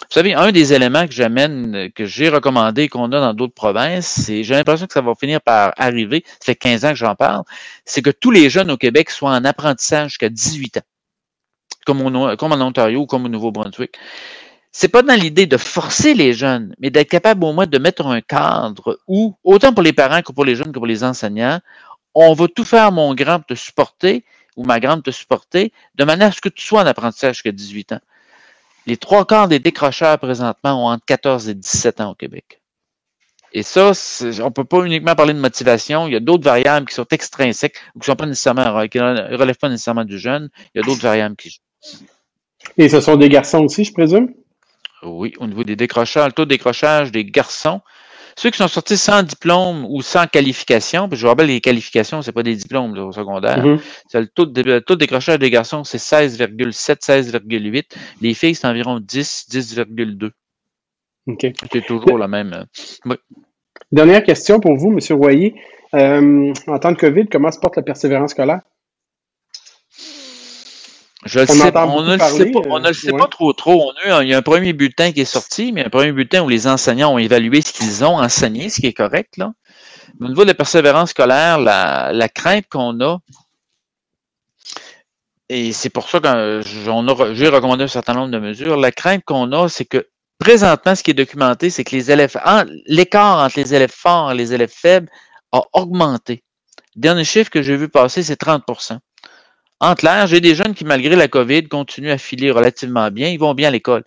Vous savez, un des éléments que j'amène, que j'ai recommandé, qu'on a dans d'autres provinces, c'est, j'ai l'impression que ça va finir par arriver, ça fait 15 ans que j'en parle, c'est que tous les jeunes au Québec soient en apprentissage jusqu'à 18 ans comme, en Ontario ou comme au Nouveau-Brunswick. C'est pas dans l'idée de forcer les jeunes, mais d'être capable au moins de mettre un cadre où, autant pour les parents que pour les jeunes que pour les enseignants, on va tout faire, mon grand, pour te supporter, ou ma grande te supporter, de manière à ce que tu sois en apprentissage jusqu'à 18 ans. Les trois quarts des décrocheurs présentement ont entre 14 et 17 ans au Québec. Et ça, on ne peut pas uniquement parler de motivation. Il y a d'autres variables qui sont extrinsèques ou qui ne relèvent pas nécessairement du jeune. Il y a d'autres variables qui jouent. Et ce sont des garçons aussi, je présume? Oui, au niveau des décrochages, le taux de décrochage des garçons. Ceux qui sont sortis sans diplôme ou sans qualification, puis je vous rappelle, les qualifications, c'est pas des diplômes au secondaire. Mm-hmm. le, taux de, taux de décrochage des garçons, c'est 16,7, 16,8. Les filles, c'est environ 10, 10,2. OK. C'est toujours la même. Euh, Dernière question pour vous, M. Royer. Euh, en temps de COVID, comment se porte la persévérance scolaire? Je le sais, on ne le sait pas, on ne le sait pas trop trop. On il y a un premier bulletin qui est sorti, mais un premier bulletin où les enseignants ont évalué ce qu'ils ont enseigné, ce qui est correct. Là. au niveau de la persévérance scolaire, la, la crainte qu'on a, et c'est pour ça que j'ai recommandé un certain nombre de mesures, la crainte qu'on a, c'est que présentement, ce qui est documenté, c'est que les élèves, l'écart entre les élèves forts et les élèves faibles a augmenté. Le dernier chiffre que j'ai vu passer, c'est 30 en clair, j'ai des jeunes qui, malgré la COVID, continuent à filer relativement bien. Ils vont bien à l'école.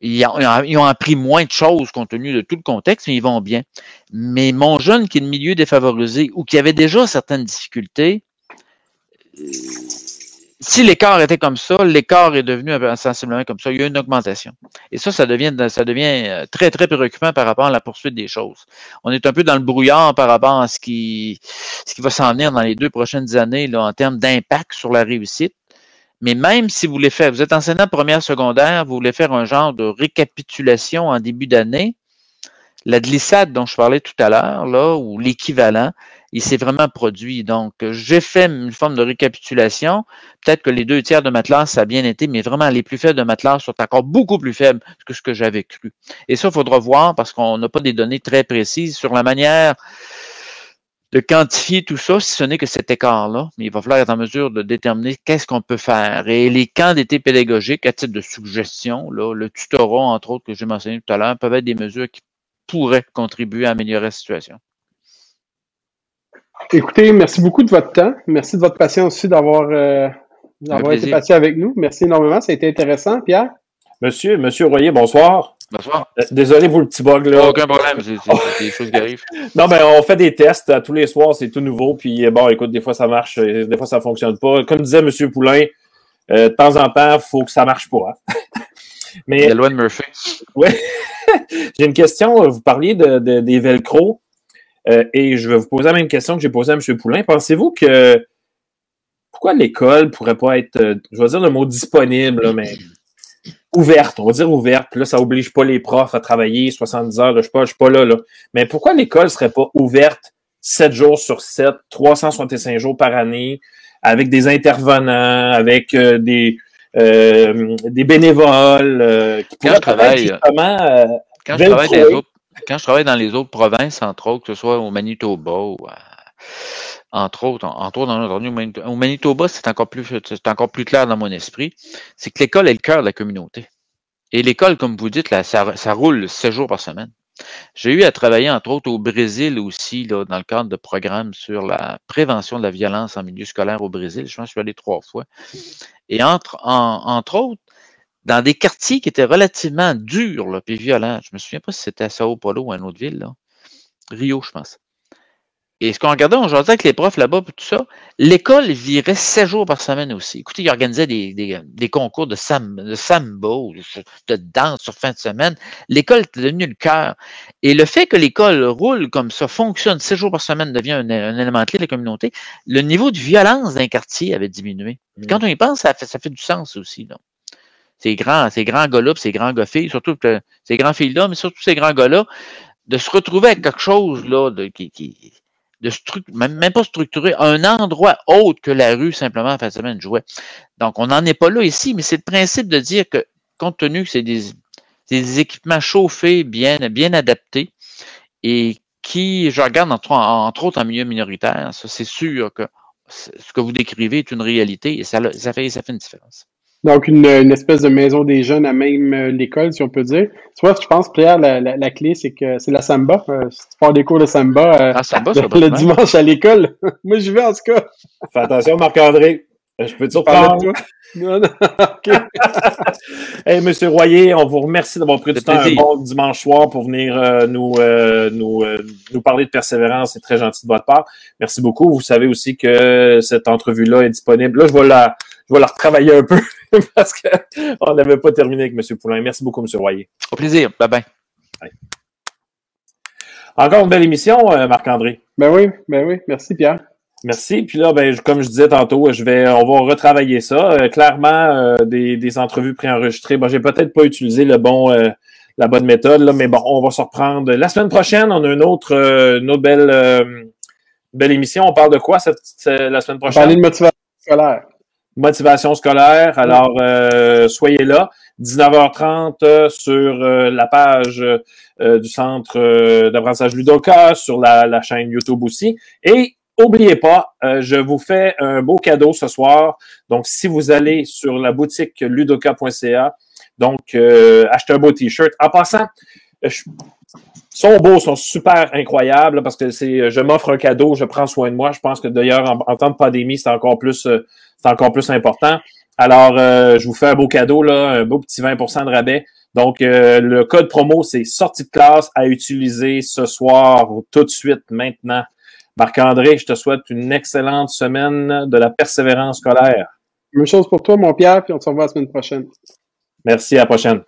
Ils ont, appris moins de choses compte tenu de tout le contexte, mais ils vont bien. Mais mon jeune qui est de milieu défavorisé ou qui avait déjà certaines difficultés, si l'écart était comme ça, l'écart est devenu sensiblement comme ça. Il y a une augmentation. Et ça, ça devient, ça devient euh, très, très préoccupant par rapport à la poursuite des choses. On est un peu dans le brouillard par rapport à ce qui, ce qui va s'en venir dans les deux prochaines années là, en termes d'impact sur la réussite. Mais même si vous voulez faire, vous êtes enseignant première secondaire, vous voulez faire un genre de récapitulation en début d'année, la glissade dont je parlais tout à l'heure, là, ou l'équivalent, il s'est vraiment produit. Donc, j'ai fait une forme de récapitulation. Peut-être que les deux tiers de matelas, ça a bien été, mais vraiment, les plus faibles de matelas sont encore beaucoup plus faibles que ce que j'avais cru. Et ça, il faudra voir parce qu'on n'a pas des données très précises sur la manière de quantifier tout ça, si ce n'est que cet écart-là. Mais il va falloir être en mesure de déterminer qu'est-ce qu'on peut faire. Et les camps d'été pédagogiques, à titre de suggestion, le tutorat, entre autres, que j'ai mentionné tout à l'heure, peuvent être des mesures qui pourraient contribuer à améliorer la situation. Écoutez, merci beaucoup de votre temps. Merci de votre patience aussi d'avoir euh, été patient avec nous. Merci énormément. Ça a été intéressant, Pierre? Monsieur, Monsieur Royer, bonsoir. Bonsoir. Euh, désolé pour le petit bug là. Aucun problème, c'est des choses qui arrivent. [LAUGHS] non, mais on fait des tests à tous les soirs, c'est tout nouveau. Puis bon, écoute, des fois ça marche, euh, des fois ça fonctionne pas. Comme disait Monsieur Poulain, de temps en temps, il faut que ça marche pas. Hein. [LAUGHS] mais, la loi de Murphy. Oui. [LAUGHS] J'ai une question. Vous parliez de, des velcro. Euh, et je vais vous poser la même question que j'ai posée à M. Poulain. Pensez-vous que pourquoi l'école pourrait pas être, euh, je vais dire le mot disponible, mais ouverte, on va dire ouverte. Là, ça oblige pas les profs à travailler 70 heures, je ne suis, pas, suis pas là, là. Mais pourquoi l'école serait pas ouverte 7 jours sur 7, 365 jours par année, avec des intervenants, avec euh, des, des bénévoles qui pourraient travailler justement quand je travaille quand je travaille dans les autres provinces, entre autres, que ce soit au Manitoba ou entre autres, entre autres au Manitoba, c'est encore plus c'est encore plus clair dans mon esprit, c'est que l'école est le cœur de la communauté. Et l'école, comme vous dites, là, ça, ça roule sept jours par semaine. J'ai eu à travailler, entre autres, au Brésil aussi, là, dans le cadre de programmes sur la prévention de la violence en milieu scolaire au Brésil. Je pense que je suis allé trois fois. Et entre, entre autres, dans des quartiers qui étaient relativement durs, là, puis violents. Je me souviens pas si c'était à Sao Paulo ou à une autre ville, là. Rio, je pense. Et ce qu'on regardait, on jasait avec les profs là-bas, tout ça, l'école virait sept jours par semaine aussi. Écoutez, ils organisaient des, des, des concours de, sam, de sambo, de danse sur fin de semaine. L'école était devenue le cœur. Et le fait que l'école roule comme ça, fonctionne sept jours par semaine, devient un, élément clé de la communauté, le niveau de violence d'un quartier avait diminué. Mmh. Quand on y pense, ça fait, ça fait du sens aussi. Là ces grands, ces grands gars-là, ces grands gars-filles, surtout ces grands filles-là, mais surtout ces grands gars-là, de se retrouver avec quelque chose là, de, même, pas structuré, un endroit autre que la rue simplement en fin de semaine jouait. Donc, on n'en est pas là ici, mais c'est le principe de dire que, compte tenu que c'est des, équipements chauffés, bien, bien adaptés, et qui, je regarde entre, autres en milieu minoritaire, ça c'est sûr que ce que vous décrivez est une réalité et ça fait une différence. Donc, une, une, espèce de maison des jeunes à même euh, l'école, si on peut dire. Tu vois, je pense, Pierre, la, la, la clé, c'est que c'est la samba. Euh, si tu pars des cours de samba, euh, ah, samba le, dimanche à l'école, [LAUGHS] moi, j'y vais en tout cas. Fais attention, Marc-André. Je peux te surprendre. Non, non, [LAUGHS] OK. [LAUGHS] hey, Monsieur Royer, on vous remercie d'avoir pris du temps un bon dimanche soir pour venir nous, nous, nous parler de persévérance. C'est très gentil de votre part. Merci beaucoup. Vous savez aussi que cette entrevue-là est disponible. Là, je vais la, je vais la retravailler un peu [LAUGHS] parce qu'on n'avait pas terminé avec M. Poulain. Merci beaucoup, M. Royer. Au plaisir. Bye bye. Encore une belle émission, euh, Marc-André. Ben oui, ben oui. Merci, Pierre. Merci. Puis là, ben, comme je disais tantôt, je vais, on va retravailler ça. Euh, clairement, euh, des, entrevues préenregistrées. Bon, j'ai peut-être pas utilisé le bon, la bonne méthode, là, mais bon, on va se reprendre. La semaine prochaine, on a une autre, une belle, belle émission. On parle de quoi cette, la semaine prochaine? On parler de motivation scolaire motivation scolaire. Alors, euh, soyez là. 19h30 euh, sur euh, la page du Centre d'apprentissage Ludoka, sur la, chaîne YouTube aussi. Et N'oubliez pas, je vous fais un beau cadeau ce soir. Donc, si vous allez sur la boutique ludoka.ca, donc achetez un beau t-shirt. En passant, je, sont beaux, sont super incroyables parce que c'est, je m'offre un cadeau, je prends soin de moi. Je pense que d'ailleurs, en, temps de pandémie, c'est encore plus, euh, c'est encore plus important. Alors, euh, je vous fais un beau cadeau, là, un beau petit 20% de rabais. Donc, euh, le code promo, c'est sortie de classe à utiliser ce soir, tout de suite, maintenant. Marc-André, je te souhaite une excellente semaine de la persévérance scolaire. Même chose pour toi, mon Pierre, puis on se revoit la semaine prochaine. Merci, à la prochaine.